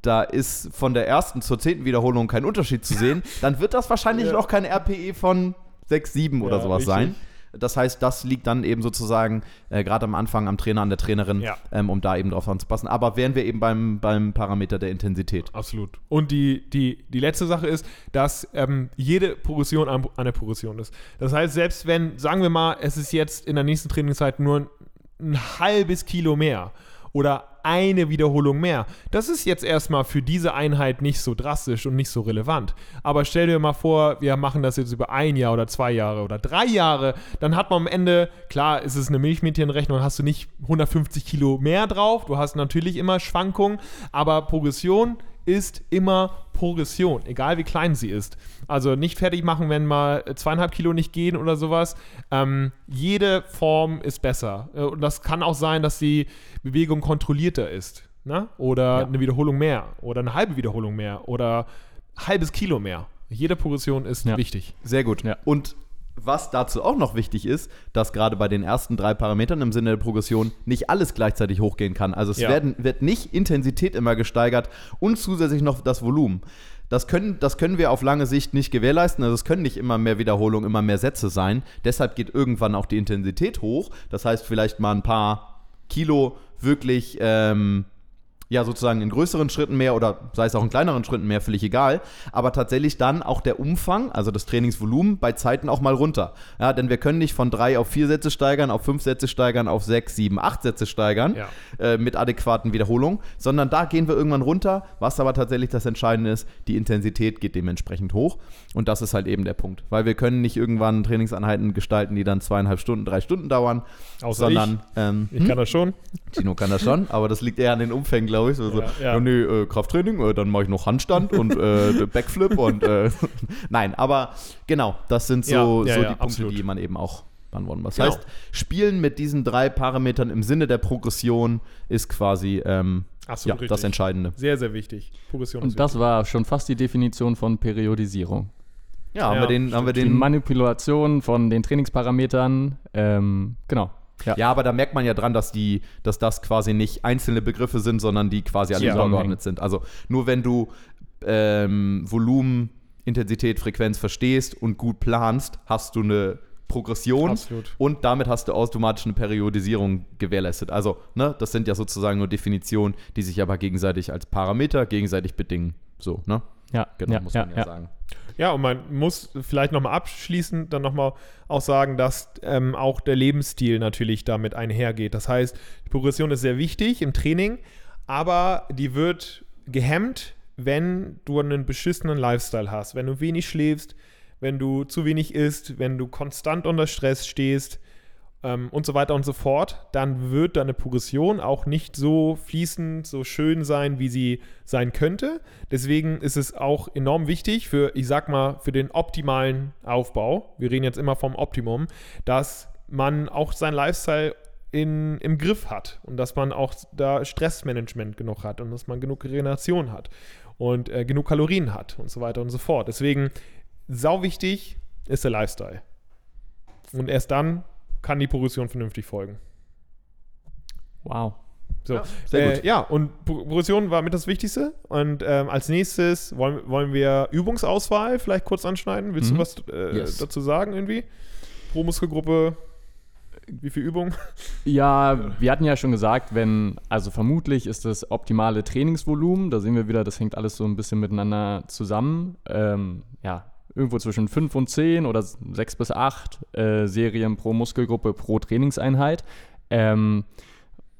da ist von der ersten zur zehnten Wiederholung kein Unterschied zu sehen, dann wird das wahrscheinlich Ja. noch kein RPE von 6, 7 oder Ja, sowas richtig. sein. Das heißt, das liegt dann eben sozusagen äh, gerade am Anfang am Trainer, an der Trainerin, Ja. ähm, um da eben drauf anzupassen. Aber wären wir eben beim, beim Parameter der Intensität. Absolut. Und die, die, die letzte Sache ist, dass ähm, jede Progression an- eine Progression ist. Das heißt, selbst wenn, sagen wir mal, es ist jetzt in der nächsten Trainingszeit nur ein, ein halbes Kilo mehr oder eine Wiederholung mehr, das ist jetzt erstmal für diese Einheit nicht so drastisch und nicht so relevant. Aber stell dir mal vor, wir machen das jetzt über ein Jahr oder zwei Jahre oder drei Jahre, dann hat man am Ende, klar, ist es eine Milchmädchenrechnung, hast du nicht 150 Kilo mehr drauf, du hast natürlich immer Schwankungen, aber Progression ist immer Progression, egal wie klein sie ist. Also nicht fertig machen, wenn mal zweieinhalb Kilo nicht gehen oder sowas. Ähm, jede Form ist besser. Äh, Und das kann auch sein, dass die Bewegung kontrollierter ist. Ne? Oder Ja. eine Wiederholung mehr. Oder eine halbe Wiederholung mehr. Oder halbes Kilo mehr. Jede Progression ist Ja. wichtig. Sehr gut. Ja. Und was dazu auch noch wichtig ist, dass gerade bei den ersten drei Parametern im Sinne der Progression nicht alles gleichzeitig hochgehen kann. Also es Ja. werden, wird nicht Intensität immer gesteigert und zusätzlich noch das Volumen. Das können, das können wir auf lange Sicht nicht gewährleisten. Also es können nicht immer mehr Wiederholungen, immer mehr Sätze sein. Deshalb geht irgendwann auch die Intensität hoch. Das heißt vielleicht mal ein paar Kilo wirklich ähm, ja sozusagen in größeren Schritten mehr oder sei es auch in kleineren Schritten mehr, völlig egal. Aber tatsächlich dann auch der Umfang, also das Trainingsvolumen, bei Zeiten auch mal runter. Ja, denn wir können nicht von drei auf vier Sätze steigern, auf fünf Sätze steigern, auf sechs, sieben, acht Sätze steigern Ja. äh, mit adäquaten Wiederholungen, sondern da gehen wir irgendwann runter. Was aber tatsächlich das Entscheidende ist, die Intensität geht dementsprechend hoch. Und das ist halt eben der Punkt. Weil wir können nicht irgendwann Trainingseinheiten gestalten, die dann zweieinhalb Stunden, drei Stunden dauern, Außer sondern ähm, Ich kann das schon. Tino kann das schon, aber das liegt eher an den Umfängen, glaube ich. So, so, Ja, ja, ja. nee, äh, Krafttraining, äh, dann mache ich noch Handstand und äh, Backflip und äh, nein, aber genau, das sind so, Ja, ja, so ja, die Punkte, absolut. die man eben auch beantworten muss. Das Genau. heißt, Spielen mit diesen drei Parametern im Sinne der Progression ist quasi ähm, ja, Absolut das richtig. Entscheidende. Sehr, sehr wichtig. Progression ist Und das war schon fast die Definition von Periodisierung. Ja, haben Ja, wir den, haben wir Die den Manipulation von den Trainingsparametern, ähm, genau. Ja. Ja, aber da merkt man ja dran, dass die, dass das quasi nicht einzelne Begriffe sind, sondern die quasi alle übergeordnet sind. Also nur wenn du ähm, Volumen, Intensität, Frequenz verstehst und gut planst, hast du eine Progression Absolut. und damit hast du automatisch eine Periodisierung gewährleistet. Also, ne, das sind ja sozusagen nur Definitionen, die sich aber gegenseitig als Parameter gegenseitig bedingen. So, ne? Ja, Genau, ja, muss man ja, ja. sagen. Ja, und man muss vielleicht nochmal abschließend dann nochmal auch sagen, dass ähm, auch der Lebensstil natürlich damit einhergeht. Das heißt, die Progression ist sehr wichtig im Training, aber die wird gehemmt, wenn du einen beschissenen Lifestyle hast, wenn du wenig schläfst, wenn du zu wenig isst, wenn du konstant unter Stress stehst ähm, und so weiter und so fort, dann wird deine Progression auch nicht so fließend, so schön sein, wie sie sein könnte. Deswegen ist es auch enorm wichtig für, ich sag mal, für den optimalen Aufbau, wir reden jetzt immer vom Optimum, dass man auch sein Lifestyle in, im Griff hat und dass man auch da Stressmanagement genug hat und dass man genug Regeneration hat und äh, genug Kalorien hat und so weiter und so fort. Deswegen sau wichtig ist der Lifestyle. Und erst dann kann die Progression vernünftig folgen. Wow. So, Ja, sehr äh, gut. ja, und Pro- Progression war mit das Wichtigste. Und ähm, als nächstes wollen, wollen wir Übungsauswahl vielleicht kurz anschneiden. Willst Mhm. du was äh, Yes. dazu sagen irgendwie? Pro Muskelgruppe, wie viel Übung? Ja, wir hatten ja schon gesagt, wenn, also vermutlich ist das optimale Trainingsvolumen, da sehen wir wieder, das hängt alles so ein bisschen miteinander zusammen. Ähm, ja, irgendwo zwischen 5 und 10 oder 6 bis 8 äh, Serien pro Muskelgruppe pro Trainingseinheit. Ähm,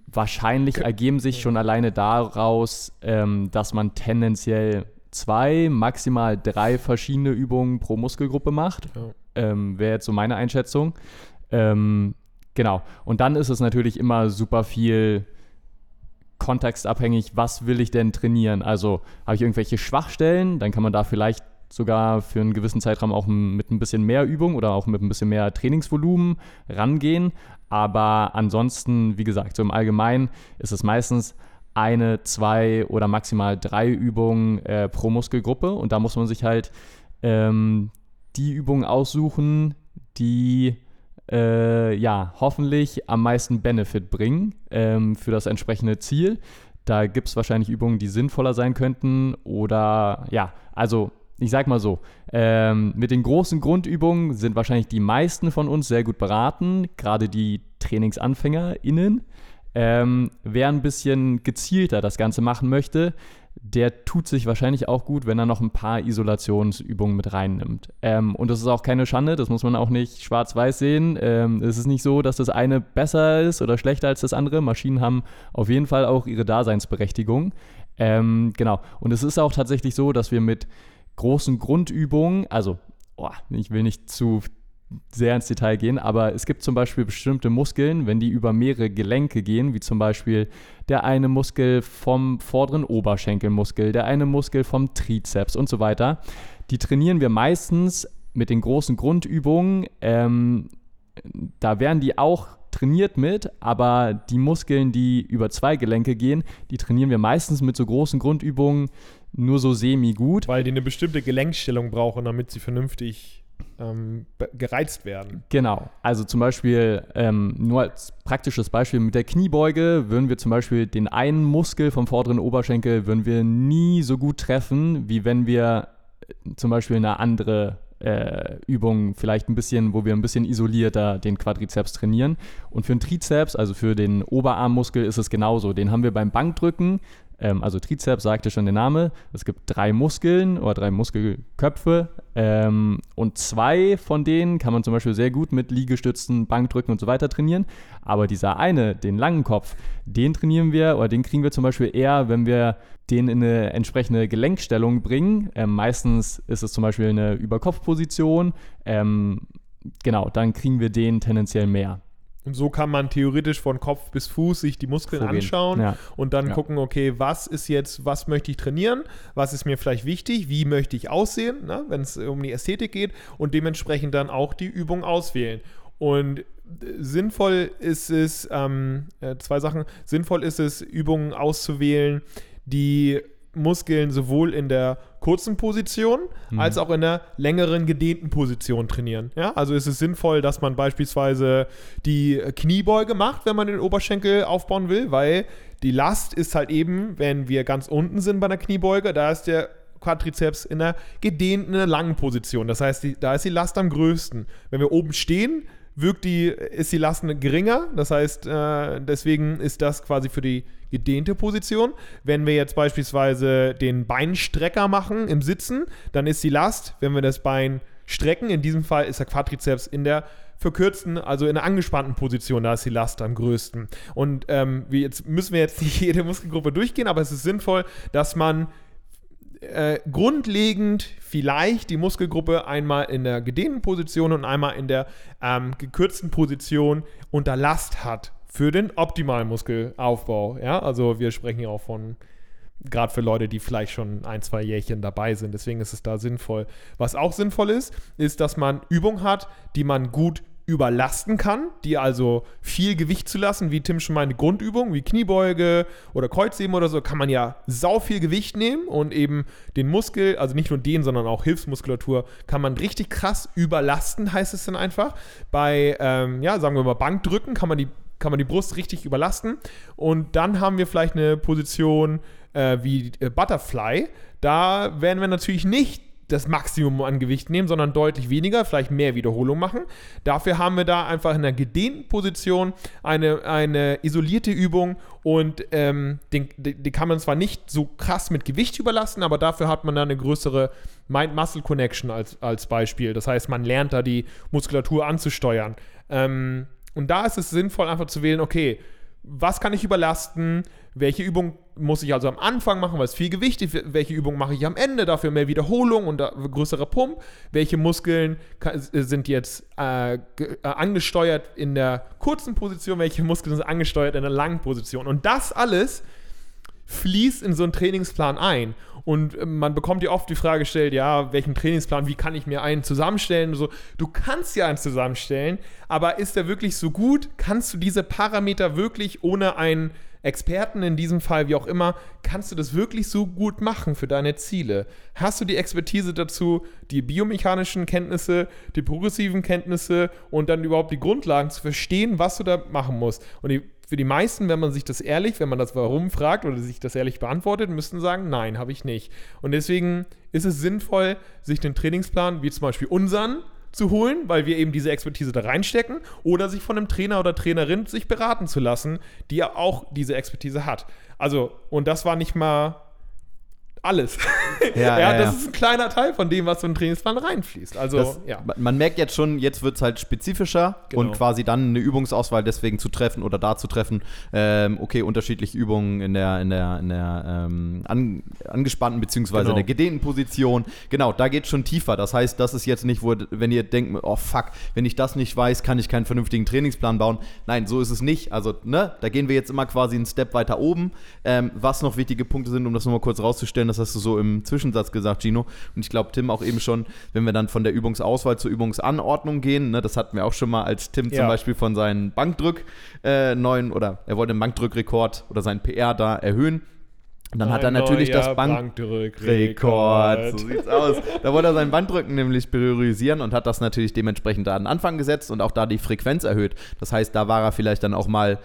wahrscheinlich ergeben sich schon alleine daraus, ähm, dass man tendenziell zwei, maximal drei verschiedene Übungen pro Muskelgruppe macht Ja. ähm, wäre jetzt so meine Einschätzung. Ähm, genau. Und dann ist es natürlich immer super viel kontextabhängig, was will ich denn trainieren? Also habe ich irgendwelche Schwachstellen, dann kann man da vielleicht sogar für einen gewissen Zeitraum auch mit ein bisschen mehr Übung oder auch mit ein bisschen mehr Trainingsvolumen rangehen. Aber ansonsten, wie gesagt, so im Allgemeinen ist es meistens eine, zwei oder maximal drei Übungen äh, pro Muskelgruppe. Und da muss man sich halt ähm, die Übungen aussuchen, die äh, ja hoffentlich am meisten Benefit bringen ähm, für das entsprechende Ziel. Da gibt es wahrscheinlich Übungen, die sinnvoller sein könnten oder ja, also ich sag mal so, ähm, mit den großen Grundübungen sind wahrscheinlich die meisten von uns sehr gut beraten, gerade die TrainingsanfängerInnen. Ähm, wer ein bisschen gezielter das Ganze machen möchte, der tut sich wahrscheinlich auch gut, wenn er noch ein paar Isolationsübungen mit reinnimmt. Ähm, und das ist auch keine Schande, das muss man auch nicht schwarz-weiß sehen. Ähm, es ist nicht so, dass das eine besser ist oder schlechter als das andere. Maschinen haben auf jeden Fall auch ihre Daseinsberechtigung. Ähm, genau. Und es ist auch tatsächlich so, dass wir mit großen Grundübungen, also oh, ich will nicht zu sehr ins Detail gehen, aber es gibt zum Beispiel bestimmte Muskeln, wenn die über mehrere Gelenke gehen, wie zum Beispiel der eine Muskel vom vorderen Oberschenkelmuskel, der eine Muskel vom Trizeps und so weiter. Die trainieren wir meistens mit den großen Grundübungen. Ähm, da werden die auch trainiert mit, aber die Muskeln, die über zwei Gelenke gehen, die trainieren wir meistens mit so großen Grundübungen nur so semi-gut. Weil die eine bestimmte Gelenkstellung brauchen, damit sie vernünftig ähm, gereizt werden. Genau. Also zum Beispiel, ähm, nur als praktisches Beispiel mit der Kniebeuge würden wir zum Beispiel den einen Muskel vom vorderen Oberschenkel würden wir nie so gut treffen, wie wenn wir äh, zum Beispiel eine andere äh, Übung vielleicht ein bisschen, wo wir ein bisschen isolierter den Quadrizeps trainieren. Und für den Trizeps, also für den Oberarmmuskel, ist es genauso. Den haben wir beim Bankdrücken ähm, also Trizeps sagte schon der Name. Es gibt drei Muskeln oder drei Muskelköpfe. Ähm, und zwei von denen kann man zum Beispiel sehr gut mit Liegestützen, Bankdrücken und so weiter trainieren. Aber dieser eine, den langen Kopf, den trainieren wir oder den kriegen wir zum Beispiel eher, wenn wir den in eine entsprechende Gelenkstellung bringen. Ähm, meistens ist es zum Beispiel eine Überkopfposition. Ähm, genau, dann kriegen wir den tendenziell mehr. Und so kann man theoretisch von Kopf bis Fuß sich die Muskeln Vorgehen. anschauen ja. und dann ja. gucken, okay, was ist jetzt, was möchte ich trainieren, was ist mir vielleicht wichtig, wie möchte ich aussehen, ne, wenn es um die Ästhetik geht und dementsprechend dann auch die Übung auswählen. Und sinnvoll ist es, ähm, äh, zwei Sachen, sinnvoll ist es, Übungen auszuwählen, die Muskeln sowohl in der kurzen Position mhm. als auch in der längeren gedehnten Position trainieren. Ja, also ist es sinnvoll, dass man beispielsweise die Kniebeuge macht, wenn man den Oberschenkel aufbauen will, weil die Last ist halt eben, wenn wir ganz unten sind bei der Kniebeuge, da ist der Quadrizeps in der gedehnten, langen Position. Das heißt, die, da ist die Last am größten. Wenn wir oben stehen, wirkt die, ist die Last geringer. Das heißt, äh, deswegen ist das quasi für die gedehnte Position. Wenn wir jetzt beispielsweise den Beinstrecker machen im Sitzen, dann ist die Last, wenn wir das Bein strecken, in diesem Fall ist der Quadrizeps in der verkürzten, also in der angespannten Position, da ist die Last am größten. Und ähm, wir jetzt müssen wir jetzt nicht jede Muskelgruppe durchgehen, aber es ist sinnvoll, dass man äh, grundlegend vielleicht die Muskelgruppe einmal in der gedehnten Position und einmal in der ähm, gekürzten Position unter Last hat für den optimalen Muskelaufbau. Ja, also wir sprechen hier auch von gerade für Leute, die vielleicht schon ein, zwei Jährchen dabei sind. Deswegen ist es da sinnvoll. Was auch sinnvoll ist, ist, dass man Übungen hat, die man gut überlasten kann, die also viel Gewicht zu lassen, wie Tim schon meinte, Grundübungen wie Kniebeuge oder Kreuzheben oder so, kann man ja sau viel Gewicht nehmen und eben den Muskel, also nicht nur den, sondern auch Hilfsmuskulatur, kann man richtig krass überlasten, heißt es dann einfach. Bei, ähm, ja, sagen wir mal, Bankdrücken kann man die kann man die Brust richtig überlasten und dann haben wir vielleicht eine Position äh, wie äh, Butterfly. Da werden wir natürlich nicht das Maximum an Gewicht nehmen, sondern deutlich weniger, vielleicht mehr Wiederholung machen. Dafür haben wir da einfach in einer gedehnten Position eine, eine isolierte Übung und ähm, den, die, die kann man zwar nicht so krass mit Gewicht überlassen, aber dafür hat man da eine größere Mind-Muscle-Connection als, als Beispiel. Das heißt, man lernt da die Muskulatur anzusteuern. Ähm, und da ist es sinnvoll, einfach zu wählen, okay, was kann ich überlasten, welche Übung muss ich also am Anfang machen, weil es viel Gewicht ist, welche Übung mache ich am Ende, dafür mehr Wiederholung und größerer Pump, welche Muskeln sind jetzt äh, äh, angesteuert in der kurzen Position, welche Muskeln sind angesteuert in der langen Position. Und das alles fließt in so einen Trainingsplan ein. Und äh, man bekommt ja oft die Frage gestellt, ja, welchen Trainingsplan, wie kann ich mir einen zusammenstellen? So, du kannst ja einen zusammenstellen, aber ist der wirklich so gut? Kannst du diese Parameter wirklich ohne einen Experten in diesem Fall, wie auch immer, kannst du das wirklich so gut machen für deine Ziele? Hast du die Expertise dazu, die biomechanischen Kenntnisse, die progressiven Kenntnisse und dann überhaupt die Grundlagen zu verstehen, was du da machen musst? Und die für die meisten, wenn man sich das ehrlich, wenn man das Warum fragt oder sich das ehrlich beantwortet, müssten sagen, nein, habe ich nicht. Und deswegen ist es sinnvoll, sich den Trainingsplan, wie zum Beispiel unseren, zu holen, weil wir eben diese Expertise da reinstecken, oder sich von einem Trainer oder Trainerin sich beraten zu lassen, die ja auch diese Expertise hat. Also, und das war nicht mal alles. Ja, ja, ja, das ja. ist ein kleiner Teil von dem, was so in den Trainingsplan reinfließt. Also, Das, ja. ma- Man merkt jetzt schon, jetzt wird es halt spezifischer Genau. und quasi dann eine Übungsauswahl deswegen zu treffen oder da zu treffen. Ähm, okay, unterschiedliche Übungen in der, in der, in der ähm, an, angespannten beziehungsweise Genau. in der gedehnten Position. Genau, da geht schon tiefer. Das heißt, das ist jetzt nicht, wo, wenn ihr denkt, oh fuck, wenn ich das nicht weiß, kann ich keinen vernünftigen Trainingsplan bauen. Nein, so ist es nicht. Also, ne, da gehen wir jetzt immer quasi einen Step weiter oben. Ähm, was noch wichtige Punkte sind, um das nochmal kurz rauszustellen, das hast du so im Zwischensatz gesagt, Gino. Und ich glaube, Tim auch eben schon, wenn wir dann von der Übungsauswahl zur Übungsanordnung gehen, ne, das hatten wir auch schon mal, als Tim zum Ja. Beispiel von seinen Bankdrück äh, neuen oder er wollte den Bankdrückrekord oder seinen PR da erhöhen. Und dann hat er Ein natürlich das Bank Bankdrückrekord. So sieht's aus. Da wollte er seinen Bankdrücken nämlich priorisieren und hat das natürlich dementsprechend da an den Anfang gesetzt und auch da die Frequenz erhöht. Das heißt, da war er vielleicht dann auch mal,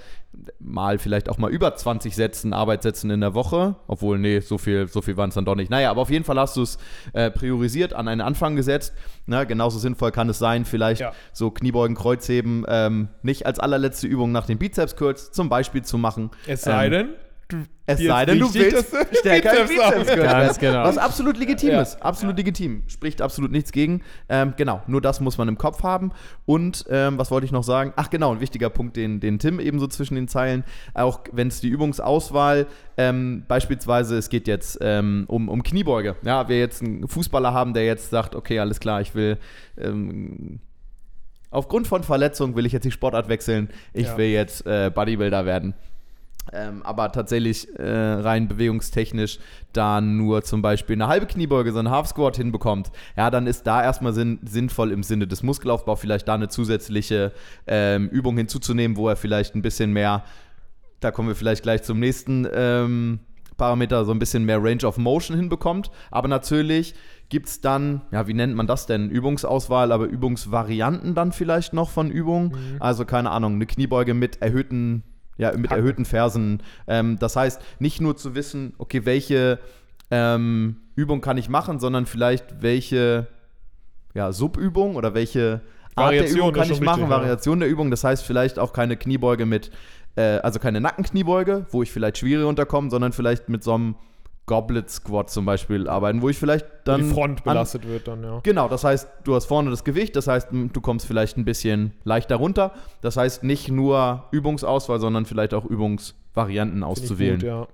mal vielleicht auch mal über 20 Sätzen, Arbeitssätzen in der Woche. Obwohl, nee, so viel, so viel waren es dann doch nicht. Naja, aber auf jeden Fall hast du es äh, priorisiert, an einen Anfang gesetzt. Na, genauso sinnvoll kann es sein, vielleicht Ja. so Kniebeugen, Kreuzheben ähm, nicht als allerletzte Übung nach den Bizeps-Curls zum Beispiel zu machen. Es sei Ähm, denn, du, es sei ist denn, du willst stärker im Bizeps Ganz genau. Was absolut legitim Ja. ist. Absolut legitim. Spricht absolut nichts gegen. Ähm, genau, nur das muss man im Kopf haben. Und ähm, was wollte ich noch sagen? Ach genau, ein wichtiger Punkt, den, den Tim eben so zwischen den Zeilen, auch wenn es die Übungsauswahl, ähm, beispielsweise es geht jetzt ähm, um, um Kniebeuge. Ja, wir jetzt einen Fußballer haben, der jetzt sagt, okay, alles klar, ich will ähm, aufgrund von Verletzung will ich jetzt die Sportart wechseln. Ich Ja. will jetzt äh, Bodybuilder werden. Ähm, aber tatsächlich äh, rein bewegungstechnisch da nur zum Beispiel eine halbe Kniebeuge, so einen Half Squat hinbekommt, ja, dann ist da erstmal sinn, sinnvoll im Sinne des Muskelaufbaus vielleicht da eine zusätzliche ähm, Übung hinzuzunehmen, wo er vielleicht ein bisschen mehr, da kommen wir vielleicht gleich zum nächsten ähm, Parameter, so ein bisschen mehr Range of Motion hinbekommt. Aber natürlich gibt es dann, ja, wie nennt man das denn? Übungsauswahl, aber Übungsvarianten dann vielleicht noch von Übungen. Also keine Ahnung, eine Kniebeuge mit erhöhten, ja, mit Hacken. erhöhten Fersen. Ähm, das heißt, nicht nur zu wissen, okay, welche ähm, Übung kann ich machen, sondern vielleicht welche ja, Subübung oder welche Art der Variation Übung ist kann ich machen, wichtig, ja. Variation der Übung. Das heißt vielleicht auch keine Kniebeuge mit, äh, also keine Nackenkniebeuge, wo ich vielleicht schwierig runterkomme, sondern vielleicht mit so einem Goblet Squat zum Beispiel arbeiten, wo ich vielleicht dann die Front an- belastet wird dann, ja. Genau, das heißt, du hast vorne das Gewicht, das heißt, du kommst vielleicht ein bisschen leichter runter. Das heißt, nicht nur Übungsauswahl, sondern vielleicht auch Übungsvarianten auszuwählen. Gut, ja.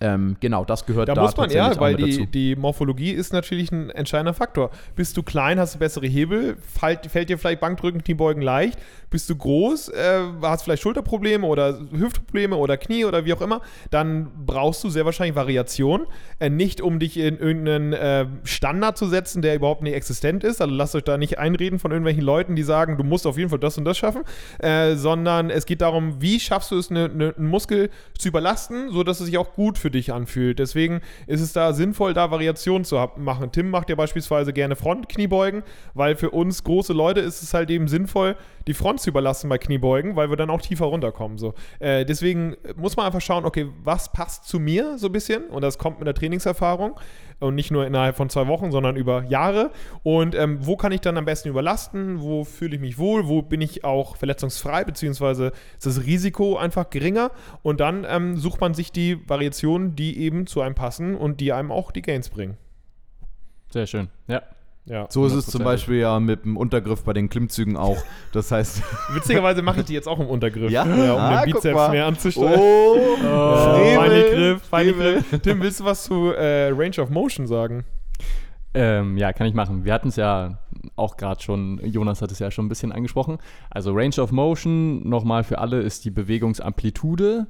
ähm, genau, das gehört Da, da, muss man, ja, weil die, die Morphologie ist natürlich ein entscheidender Faktor. Bist du klein, hast du bessere Hebel, fällt, fällt dir vielleicht Bankdrücken, Kniebeugen leicht. Bist du groß, äh, hast vielleicht Schulterprobleme oder Hüftprobleme oder Knie oder wie auch immer, dann brauchst du sehr wahrscheinlich Variation. Äh, nicht, um dich in irgendeinen äh, Standard zu setzen, der überhaupt nicht existent ist. Also lasst euch da nicht einreden von irgendwelchen Leuten, die sagen, du musst auf jeden Fall das und das schaffen, äh, sondern es geht darum, wie schaffst du es, ne, ne, einen Muskel zu überlasten, sodass es sich auch gut für dich anfühlt. Deswegen ist es da sinnvoll, da Variationen zu machen. Tim macht ja beispielsweise gerne Frontkniebeugen, weil für uns große Leute ist es halt eben sinnvoll, die Front zu überlassen bei Kniebeugen, weil wir dann auch tiefer runterkommen. So. Äh, deswegen muss man einfach schauen, okay, was passt zu mir so ein bisschen? Und das kommt mit der Trainingserfahrung und nicht nur innerhalb von zwei Wochen, sondern über Jahre. Und ähm, wo kann ich dann am besten überlasten? Wo fühle ich mich wohl? Wo bin ich auch verletzungsfrei? Beziehungsweise ist das Risiko einfach geringer? Und dann ähm, sucht man sich die Variationen, die eben zu einem passen und die einem auch die Gains bringen. Sehr schön. Ja. Ja. So ist es zum 100%. Beispiel ja mit dem Untergriff bei den Klimmzügen auch. Das heißt, Witzigerweise mache ich die jetzt auch im Untergriff. Ja? um Ah, den Bizeps mal. mehr anzusteuern. oh, Ja, Beinigriff, Frevel. Beinigriff. Tim, willst du was zu äh, Range of Motion sagen? Ähm, ja, kann ich machen. Wir hatten es ja auch gerade schon, Jonas hat es ja schon ein bisschen angesprochen. Also Range of Motion, nochmal für alle, ist die Bewegungsamplitude.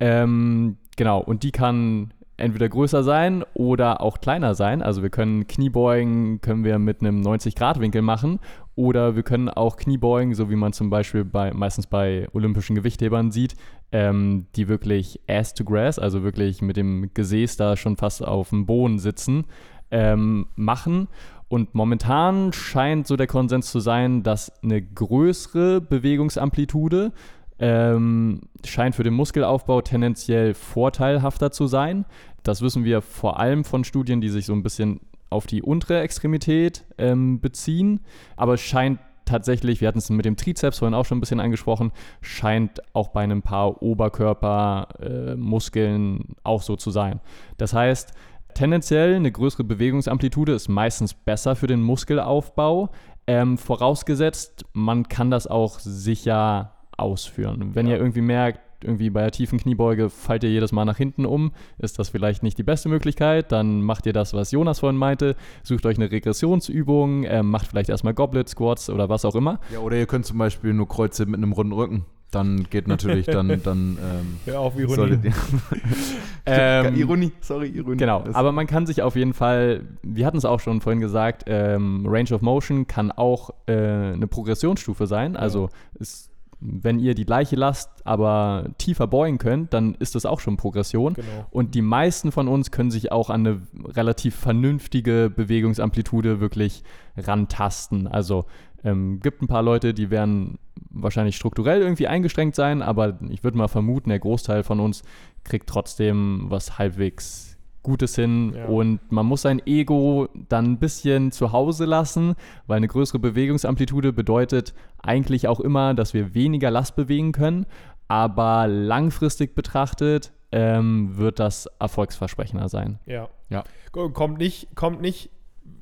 Ähm, genau, und die kann entweder größer sein oder auch kleiner sein. Also wir können Kniebeugen, können wir mit einem 90-Grad-Winkel machen oder wir können auch Kniebeugen, so wie man zum Beispiel bei, meistens bei olympischen Gewichthebern sieht, ähm, die wirklich ass to grass, also wirklich mit dem Gesäß da schon fast auf dem Boden sitzen, ähm, machen. Und momentan scheint so der Konsens zu sein, dass eine größere Bewegungsamplitude ähm, scheint für den Muskelaufbau tendenziell vorteilhafter zu sein. Das wissen wir vor allem von Studien, die sich so ein bisschen auf die untere Extremität ähm, beziehen. Aber es scheint tatsächlich, wir hatten es mit dem Trizeps vorhin auch schon ein bisschen angesprochen, scheint auch bei einem paar Oberkörpermuskeln äh, auch so zu sein. Das heißt, tendenziell eine größere Bewegungsamplitude ist meistens besser für den Muskelaufbau, ähm, vorausgesetzt, man kann das auch sicher ausführen. Wenn ja. ihr irgendwie merkt, irgendwie bei der tiefen Kniebeuge fallt ihr jedes Mal nach hinten um, ist das vielleicht nicht die beste Möglichkeit. Dann macht ihr das, was Jonas vorhin meinte, sucht euch eine Regressionsübung, äh, macht vielleicht erstmal Goblet Squats oder was auch immer. Ja, oder ihr könnt zum Beispiel nur Kreuze mit einem runden Rücken. Dann geht natürlich dann. dann ähm, ja, auf Ironie. ähm, Ironie, sorry, Ironie. Genau, aber man kann sich auf jeden Fall, wir hatten es auch schon vorhin gesagt, ähm, Range of Motion kann auch äh, eine Progressionsstufe sein. Also ja. es wenn ihr die gleiche Last aber tiefer beugen könnt, dann ist das auch schon Progression. Genau. Und die meisten von uns können sich auch an eine relativ vernünftige Bewegungsamplitude wirklich rantasten. Also ähm, gibt ein paar Leute, die werden wahrscheinlich strukturell irgendwie eingeschränkt sein, aber ich würde mal vermuten, der Großteil von uns kriegt trotzdem was halbwegs Gutes hin ja. und man muss sein Ego dann ein bisschen zu Hause lassen, weil eine größere Bewegungsamplitude bedeutet eigentlich auch immer, dass wir weniger Last bewegen können, aber langfristig betrachtet ähm, wird das erfolgsversprechender sein. Ja. ja. Kommt nicht, kommt nicht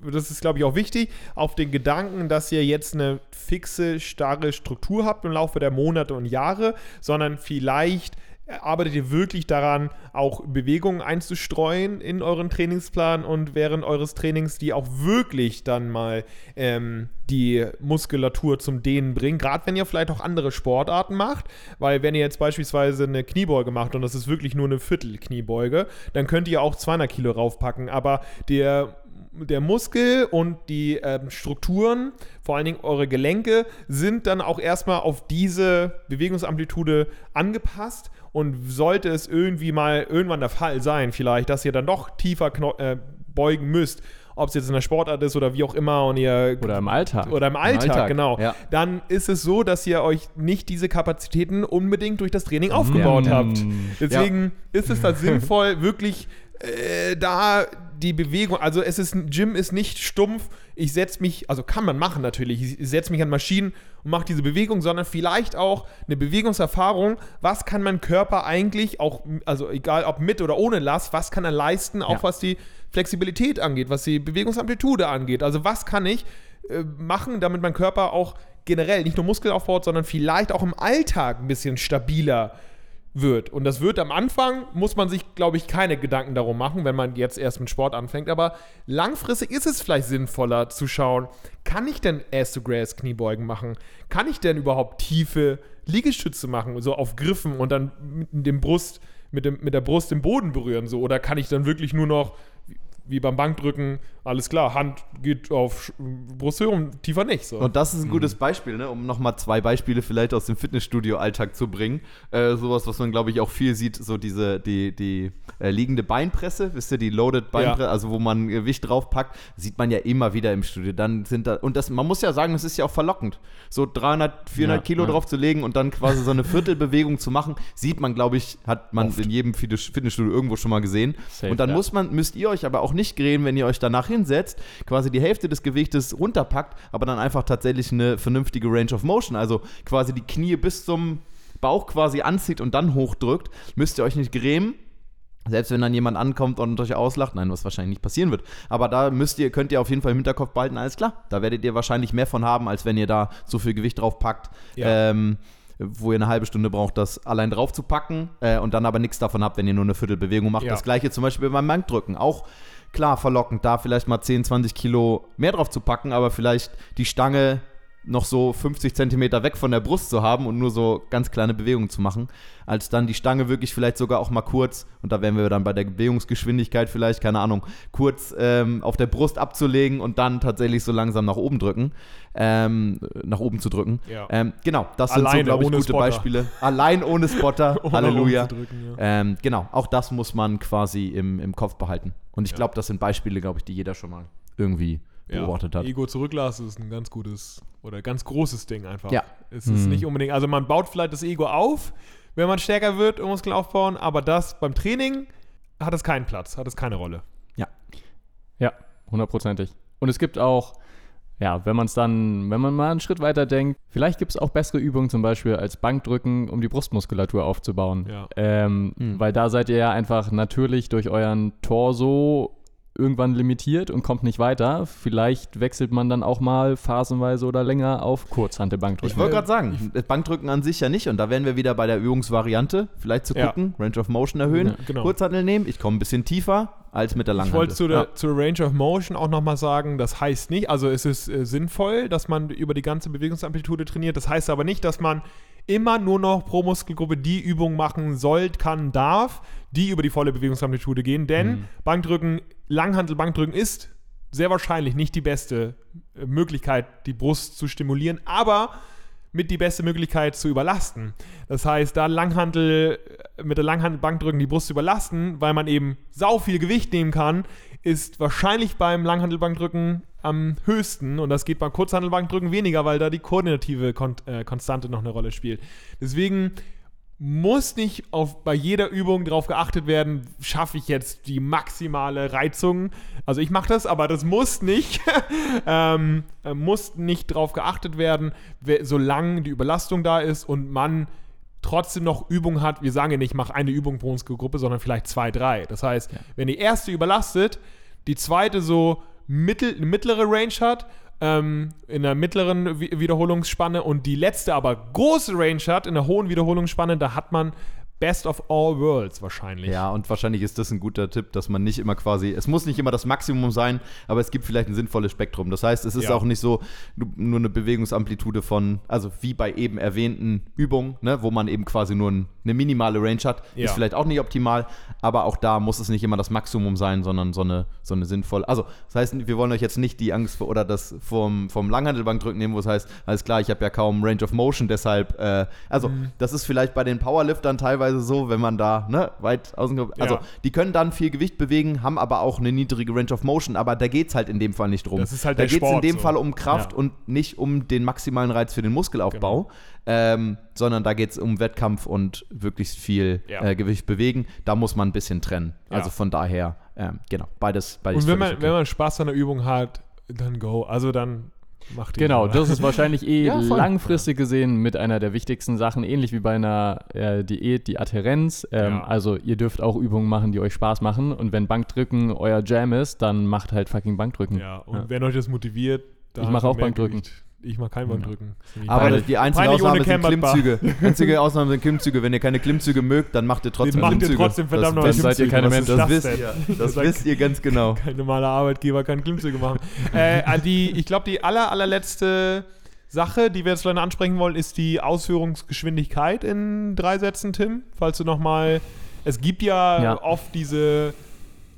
das ist, glaube ich, auch wichtig, auf den Gedanken, dass ihr jetzt eine fixe, starre Struktur habt im Laufe der Monate und Jahre, sondern vielleicht arbeitet ihr wirklich daran, auch Bewegungen einzustreuen in euren Trainingsplan und während eures Trainings, die auch wirklich dann mal ähm, die Muskulatur zum Dehnen bringen, gerade wenn ihr vielleicht auch andere Sportarten macht, weil wenn ihr jetzt beispielsweise eine Kniebeuge macht und das ist wirklich nur eine Viertel-Kniebeuge, dann könnt ihr auch 200 Kilo raufpacken, aber der der Muskel und die ähm, Strukturen, vor allen Dingen eure Gelenke, sind dann auch erstmal auf diese Bewegungsamplitude angepasst und sollte es irgendwie mal irgendwann der Fall sein, vielleicht, dass ihr dann doch tiefer äh, beugen müsst, ob es jetzt in der Sportart ist oder wie auch immer und ihr oder im Alltag oder im Alltag, Im Alltag genau, ja. dann ist es so, dass ihr euch nicht diese Kapazitäten unbedingt durch das Training aufgebaut ja. habt. Deswegen ja. ist es da sinnvoll, wirklich äh, da die Bewegung, also es ist, ein Gym ist nicht stumpf, ich setze mich, also kann man machen natürlich, ich setze mich an Maschinen und mache diese Bewegung, sondern vielleicht auch eine Bewegungserfahrung, was kann mein Körper eigentlich auch, also egal ob mit oder ohne Last, was kann er leisten, auch ja. was die Flexibilität angeht, was die Bewegungsamplitude angeht, also was kann ich äh, machen, damit mein Körper auch generell nicht nur Muskel aufbaut, sondern vielleicht auch im Alltag ein bisschen stabiler ist wird. Und das wird am Anfang, muss man sich, glaube ich, keine Gedanken darum machen, wenn man jetzt erst mit Sport anfängt. Aber langfristig ist es vielleicht sinnvoller zu schauen, kann ich denn Ass-to-Grass Kniebeugen machen? Kann ich denn überhaupt tiefe Liegestütze machen, so auf Griffen und dann mit, dem Brust, mit, dem, mit der Brust im Boden berühren? So? Oder kann ich dann wirklich nur noch wie beim Bankdrücken, alles klar, Hand geht auf Brusthöhe und tiefer nicht. So. Und das ist ein gutes Beispiel, ne? um nochmal zwei Beispiele vielleicht aus dem Fitnessstudio-Alltag zu bringen. Äh, sowas, was man, glaube ich, auch viel sieht, so diese, die, die äh, liegende Beinpresse, wisst ihr, die Loaded Beinpresse, ja. also wo man Gewicht draufpackt, sieht man ja immer wieder im Studio. Dann sind da, und das, man muss ja sagen, das ist ja auch verlockend. So 300, 400 ja, Kilo ja. drauf zu legen und dann quasi so eine Viertelbewegung zu machen, sieht man, glaube ich, hat man Oft. in jedem Fitnessstudio irgendwo schon mal gesehen. Safe, und dann muss man, müsst ihr euch aber auch nicht grämen, wenn ihr euch danach hinsetzt, quasi die Hälfte des Gewichtes runterpackt, aber dann einfach tatsächlich eine vernünftige Range of Motion, also quasi die Knie bis zum Bauch quasi anzieht und dann hochdrückt, müsst ihr euch nicht grämen. Selbst wenn dann jemand ankommt und euch auslacht, nein, was wahrscheinlich nicht passieren wird. Aber da müsst ihr, könnt ihr auf jeden Fall im Hinterkopf behalten, alles klar. Da werdet ihr wahrscheinlich mehr von haben, als wenn ihr da so viel Gewicht drauf packt. Ja. Ähm, wo ihr eine halbe Stunde braucht, das allein drauf zu packen äh, und dann aber nichts davon habt, wenn ihr nur eine Viertelbewegung macht. Ja. Das gleiche zum Beispiel beim Bankdrücken. Auch klar verlockend, da vielleicht mal 10, 20 Kilo mehr drauf zu packen, aber vielleicht die Stange noch so 50 Zentimeter weg von der Brust zu haben und nur so ganz kleine Bewegungen zu machen, als dann die Stange wirklich vielleicht sogar auch mal kurz, und da wären wir dann bei der Bewegungsgeschwindigkeit vielleicht, keine Ahnung, kurz ähm, auf der Brust abzulegen und dann tatsächlich so langsam nach oben drücken, ähm, nach oben zu drücken. Ja. Ähm, genau, das Alleine, sind so, glaube ich, gute Spotter. Beispiele. Allein ohne Spotter, Halleluja. Drücken, ja. Ähm, genau, auch das muss man quasi im, im Kopf behalten. Und ich ja. glaube, das sind Beispiele, glaube ich, die jeder schon mal irgendwie beobachtet hat. Ego zurücklassen ist ein ganz gutes oder ganz großes Ding einfach. Ja. Es ist Hm. nicht unbedingt, also man baut vielleicht das Ego auf, wenn man stärker wird und Muskeln aufbauen, aber das beim Training hat es keinen Platz, hat es keine Rolle. Ja, hundertprozentig. Und es gibt auch, ja, wenn man es dann, wenn man mal einen Schritt weiter denkt, vielleicht gibt es auch bessere Übungen, zum Beispiel als Bankdrücken, um die Brustmuskulatur aufzubauen. Ja. Ähm, Mhm. Weil da seid ihr ja einfach natürlich durch euren Torso irgendwann limitiert und kommt nicht weiter. Vielleicht wechselt man dann auch mal phasenweise oder länger auf Kurzhantelbankdrücken. Ich wollte gerade sagen, das Bankdrücken an sich ja nicht. Und da wären wir wieder bei der Übungsvariante. Vielleicht zu Ja. gucken, Range of Motion erhöhen, Ja, genau. Kurzhantel nehmen. Ich komme ein bisschen tiefer als mit der Ich Langhantel. wollte zu der, ja. zur Range of Motion auch nochmal sagen, das heißt nicht, also es ist äh, sinnvoll, dass man über die ganze Bewegungsamplitude trainiert. Das heißt aber nicht, dass man immer nur noch pro Muskelgruppe die Übung machen soll, kann, darf, die über die volle Bewegungsamplitude gehen. Denn Mhm. Bankdrücken, Langhantel-Bankdrücken ist sehr wahrscheinlich nicht die beste äh, Möglichkeit, die Brust zu stimulieren, aber mit die beste Möglichkeit zu überlasten. Das heißt, da Langhantel, äh, mit der Langhantel-Bankdrücken die Brust überlasten, weil man eben sau viel Gewicht nehmen kann, ist wahrscheinlich beim Langhantelbankdrücken am höchsten und das geht beim Kurzhantelbankdrücken weniger, weil da die koordinative Kon äh, Konstante noch eine Rolle spielt. Deswegen muss nicht auf, bei jeder Übung darauf geachtet werden, schaffe ich jetzt die maximale Reizung. Also ich mache das, aber das muss nicht. ähm, äh, muss nicht darauf geachtet werden, wer- solange die Überlastung da ist und man trotzdem noch Übung hat. Wir sagen ja nicht, mach eine Übung pro Muskelgruppe, sondern vielleicht zwei, drei. Das heißt, wenn die erste überlastet, die zweite so mittel, mittlere Range hat, ähm, in der mittleren Wi- Wiederholungsspanne und die letzte aber große Range hat, in der hohen Wiederholungsspanne, da hat man Best of all worlds wahrscheinlich. Ja, und wahrscheinlich ist das ein guter Tipp, dass man nicht immer quasi, es muss nicht immer das Maximum sein, aber es gibt vielleicht ein sinnvolles Spektrum. Das heißt, es ist Ja. auch nicht so nu- nur eine Bewegungsamplitude von, also wie bei eben erwähnten Übungen, ne, wo man eben quasi nur ein, eine minimale Range hat, Ja. ist vielleicht auch nicht optimal, aber auch da muss es nicht immer das Maximum sein, sondern so eine, so eine sinnvolle, also das heißt, wir wollen euch jetzt nicht die Angst vor, oder das vom, vom Langhandelbankdrücken nehmen, wo es heißt, alles klar, ich habe ja kaum Range of Motion, deshalb, äh, also Mhm. das ist vielleicht bei den Powerliftern teilweise so, wenn man da ne, weit außen kommt. Also Ja. die können dann viel Gewicht bewegen, haben aber auch eine niedrige Range of Motion, aber da geht es halt in dem Fall nicht drum. Das ist halt da geht es in dem so. Fall um Kraft Ja. und nicht um den maximalen Reiz für den Muskelaufbau, Genau. ähm, sondern da geht es um Wettkampf und möglichst viel Ja. äh, Gewicht bewegen. Da muss man ein bisschen trennen. Also von daher, ähm, genau, beides, beides Und wenn man, okay. wenn man Spaß an der Übung hat, dann go. Also dann macht. Genau, das ist wahrscheinlich eh Ja, langfristig gesehen mit einer der wichtigsten Sachen, ähnlich wie bei einer äh, Diät, die Adhärenz. Ähm, Ja. Also ihr dürft auch Übungen machen, die euch Spaß machen und wenn Bankdrücken euer Jam ist, dann macht halt fucking Bankdrücken. Ja, und Ja. wenn euch das motiviert, dann Ich mach habt ihr auch Bankdrücken. Gewicht. Ich mache kein Bankdrücken. Das ist nämlich aber peinlich. die einzige Peinlich Ausnahme sind. Klimmzüge. einzige Ausnahme sind Klimmzüge. Wenn ihr keine Klimmzüge mögt, dann macht ihr trotzdem macht ihr Klimmzüge. trotzdem verdammt das, das, seid ihr keine Menschen. das wisst ihr. Das wisst ihr ganz genau. Kein normaler Arbeitgeber kann Klimmzüge machen. äh, die, ich glaube, die aller, allerletzte Sache, die wir jetzt leider ansprechen wollen, ist die Ausführungsgeschwindigkeit in drei Sätzen, Tim. Falls du nochmal. Es gibt ja, Ja. oft diese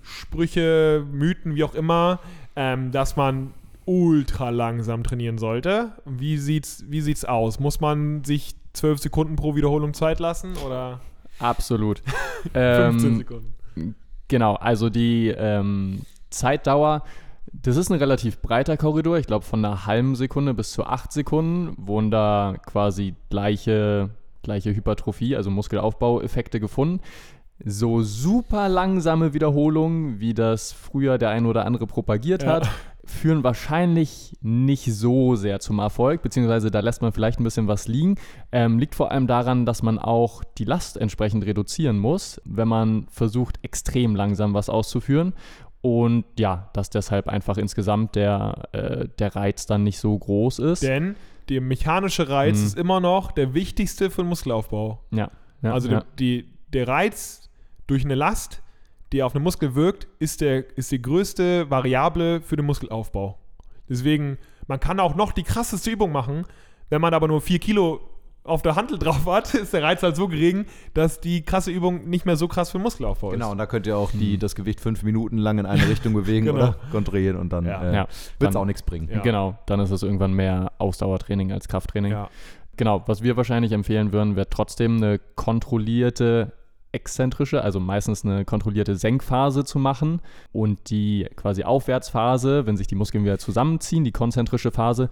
Sprüche, Mythen, wie auch immer, ähm, dass man ultra langsam trainieren sollte. Wie sieht's, wie sieht's aus? Muss man sich zwölf Sekunden pro Wiederholung Zeit lassen oder Absolut. 15 ähm, Sekunden? Genau, also die ähm, Zeitdauer, das ist ein relativ breiter Korridor. Ich glaube, von einer halben Sekunde bis zu acht Sekunden wurden da quasi gleiche, gleiche Hypertrophie, also Muskelaufbaueffekte gefunden. So super langsame Wiederholungen, wie das früher der ein oder andere propagiert Ja. hat, führen wahrscheinlich nicht so sehr zum Erfolg, beziehungsweise da lässt man vielleicht ein bisschen was liegen. Ähm, liegt vor allem daran, dass man auch die Last entsprechend reduzieren muss, wenn man versucht, extrem langsam was auszuführen. Und ja, dass deshalb einfach insgesamt der, äh, der Reiz dann nicht so groß ist. Denn der mechanische Reiz Mhm. ist immer noch der wichtigste für den Muskelaufbau. ja, ja, also ja. die, der Reiz durch eine Last, die auf einen Muskel wirkt, ist, der, ist die größte Variable für den Muskelaufbau. Deswegen, man kann auch noch die krasseste Übung machen, wenn man aber nur 4 Kilo auf der Handel drauf hat, ist der Reiz halt so gering, dass die krasse Übung nicht mehr so krass für den Muskelaufbau Genau, ist. und da könnt ihr auch die, das Gewicht fünf Minuten lang in eine Richtung bewegen Genau. oder kontrollieren und dann Ja. äh, Ja, wird es auch nichts bringen. Ja. Genau, dann ist es irgendwann mehr Ausdauertraining als Krafttraining. Ja. Genau, was wir wahrscheinlich empfehlen würden, wäre trotzdem eine kontrollierte exzentrische, also meistens eine kontrollierte Senkphase zu machen und die quasi Aufwärtsphase, wenn sich die Muskeln wieder zusammenziehen, die konzentrische Phase,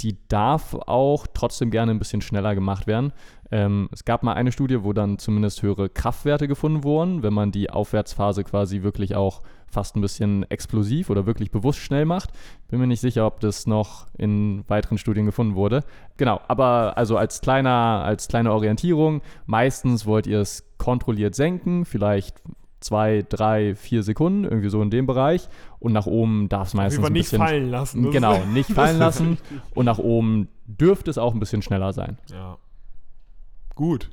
die darf auch trotzdem gerne ein bisschen schneller gemacht werden. Ähm, es gab mal eine Studie, wo dann zumindest höhere Kraftwerte gefunden wurden, wenn man die Aufwärtsphase quasi wirklich auch fast ein bisschen explosiv oder wirklich bewusst schnell macht. Bin mir nicht sicher, ob das noch in weiteren Studien gefunden wurde. Genau, aber also als kleiner, als kleine Orientierung, meistens wollt ihr es kontrolliert senken, vielleicht zwei, drei, vier Sekunden, irgendwie so in dem Bereich. Und nach oben darf es meistens ein nicht bisschen fallen lassen. Genau nicht fallen lassen. Und nach oben dürfte es auch ein bisschen schneller sein. Ja. Gut.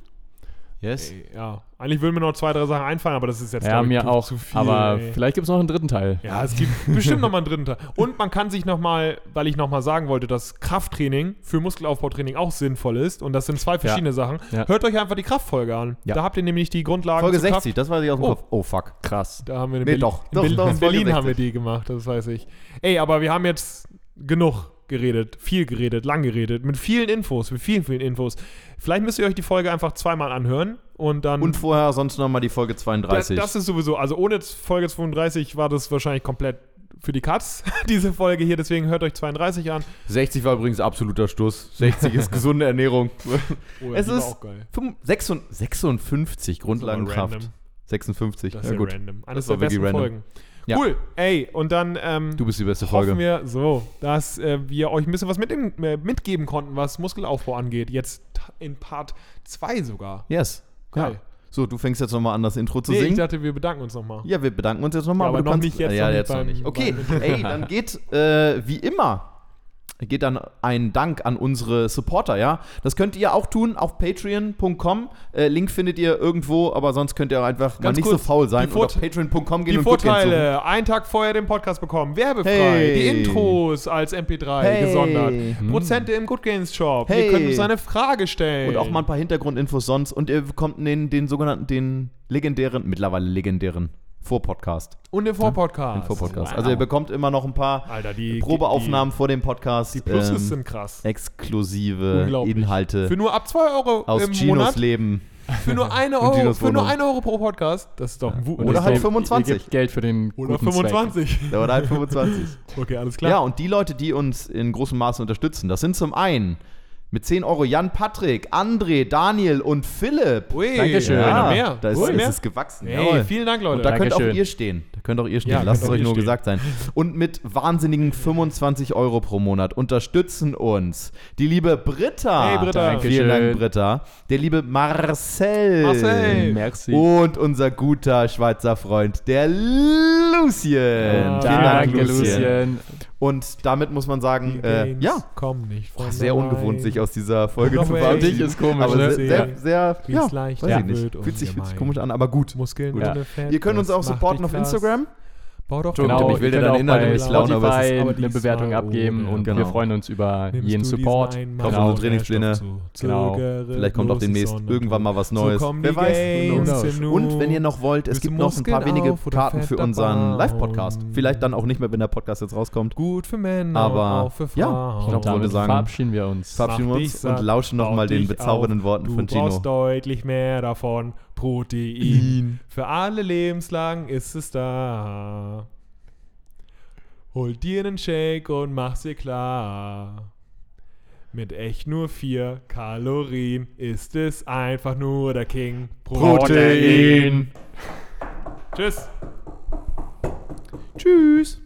Yes. Ey, ja. Eigentlich würden mir noch zwei, drei Sachen einfallen, aber das ist jetzt Ja, ich, mir zu, auch. zu viel. aber ey. vielleicht gibt es noch einen dritten Teil. Ja, es gibt bestimmt noch mal einen dritten Teil. Und man kann sich noch mal, weil ich noch mal sagen wollte, dass Krafttraining für Muskelaufbautraining auch sinnvoll ist. Und das sind zwei verschiedene Sachen. Ja. Hört euch einfach die Kraftfolge an. Ja. Da habt ihr nämlich die Grundlagen Folge zur 60, das weiß ich aus dem Oh. Kopf. Oh, fuck. Krass. Da haben wir in, Nee, Berlin, doch. in, Doch, Berlin, doch, in Berlin haben wir 60. die gemacht, das weiß ich. Ey, aber wir haben jetzt genug geredet, viel geredet, lang geredet, mit vielen Infos, mit vielen, vielen Infos. Vielleicht müsst ihr euch die Folge einfach zweimal anhören und dann. Und vorher sonst nochmal die Folge das, 32. das ist sowieso, also ohne Folge 32 war das wahrscheinlich komplett für die Katz, diese Folge hier, deswegen hört euch 32 an. 60 war übrigens absoluter Stuss. 60 ist gesunde Ernährung. Oh, Es ist auch geil. 5 56, 56 Grundlagenkraft. random. 56. Das ja, ist ja gut. random. Eines Das der besten random. Folgen. Ja. Cool. Ey, und dann ähm, Du bist die beste hoffen Folge. wir so, dass äh, wir euch ein bisschen was mit, äh, mitgeben konnten, was Muskelaufbau angeht. Jetzt in Part 2 sogar. Yes. Geil. Ja. So, du fängst jetzt nochmal an, das Intro zu Nee, ich singen. dachte, wir bedanken uns nochmal. Ja, wir bedanken uns jetzt nochmal. Ja, aber du noch kannst- nicht jetzt, Ja, noch jetzt noch beim- nicht. Okay, ey, dann geht äh, wie immer geht dann ein Dank an unsere Supporter, ja. Das könnt ihr auch tun auf patreon.com. Äh, Link findet ihr irgendwo, aber sonst könnt ihr auch einfach mal Ganz nicht kurz, so faul sein und auf patreon.com gehen Die und. Vorteile, einen Tag vorher den Podcast bekommen, werbefrei, Hey. die Intros als MP3 Hey. gesondert, Hm. Prozente im Good Games Shop, Hey. ihr könnt uns eine Frage stellen. Und auch mal ein paar Hintergrundinfos sonst. Und ihr bekommt den, den sogenannten, den legendären, mittlerweile legendären Vorpodcast. Und den Vorpodcast. Den Vorpodcast. Wow. Also ihr bekommt immer noch ein paar Alter, die Probeaufnahmen vor dem Podcast. Die, die Pluses ähm, sind krass. exklusive. Inhalte Für nur ab 2 Euro aus im Ginos Monat, Leben. für nur eine Und Euro, Ginos für nur eine Euro pro Podcast, das ist doch ein Wu Und Oder ihr halt gebt- 25. Ihr gebt Geld für den Oder guten Zweck. 25. Der war halt 25. Okay, alles klar. ja, und die Leute, die uns in großem Maße unterstützen, das sind zum einen mit 10 Euro Jan Patrick, André, Daniel und Philipp. Ui, Dankeschön. Einer Ja, mehr. Da ist, ist mehr. es gewachsen. Hey, vielen Dank, Leute. Und da könnt auch Dankeschön. ihr stehen. Da könnt auch ihr stehen. Ja, Lasst es euch nur stehen. gesagt sein. Und mit wahnsinnigen 25 Euro pro Monat unterstützen uns die liebe Britta. Hey, Britta. Dankeschön. Vielen Dank, Britta. Der liebe Marcel. Marcel. Merci. Und unser guter Schweizer Freund, der Lucien. Ja, Vielen Dank, Danke, Lucien. Lucien. Und damit muss man sagen, Die äh, ja, kommen nicht von sehr ungewohnt, sich aus dieser Folge zu verabschieden. Ist komisch, aber ne? sehr, sehr, sehr ja, weiß ich nicht. Fühlt sich, fühlt sich komisch an, aber gut. Muskeln Ja. ohne Fett. Ihr könnt uns auch supporten auf krass. Instagram. Bau doch Genau, ich will dir deine Inhalte nicht klauen, aber es ist- aber eine Bewertung abgeben und Genau. wir freuen uns über Nimmst jeden du Support. Kaufen Mann unsere Trainingspläne. Genau. Vielleicht kommt auch demnächst Sonne irgendwann mal was So Neues. kommen Wer weiß. Und wenn ihr noch wollt, es du gibt noch ein paar wenige Karten für unseren? Live-Podcast. Vielleicht dann auch nicht mehr, wenn der Podcast jetzt rauskommt. Gut für Männer, Aber, auch für ja, ich glaub, Und wollen wir damit sagen, verabschieden wir uns. Verabschieden wir uns und lauschen nochmal den bezaubernden. Worten du von brauchst Gino. deutlich mehr davon. Protein. Für alle lebenslang ist es da. Hol dir einen Shake und mach's dir klar. Mit echt nur 4 Kalorien ist es einfach nur der King. Protein. Tschüss. Tschüss.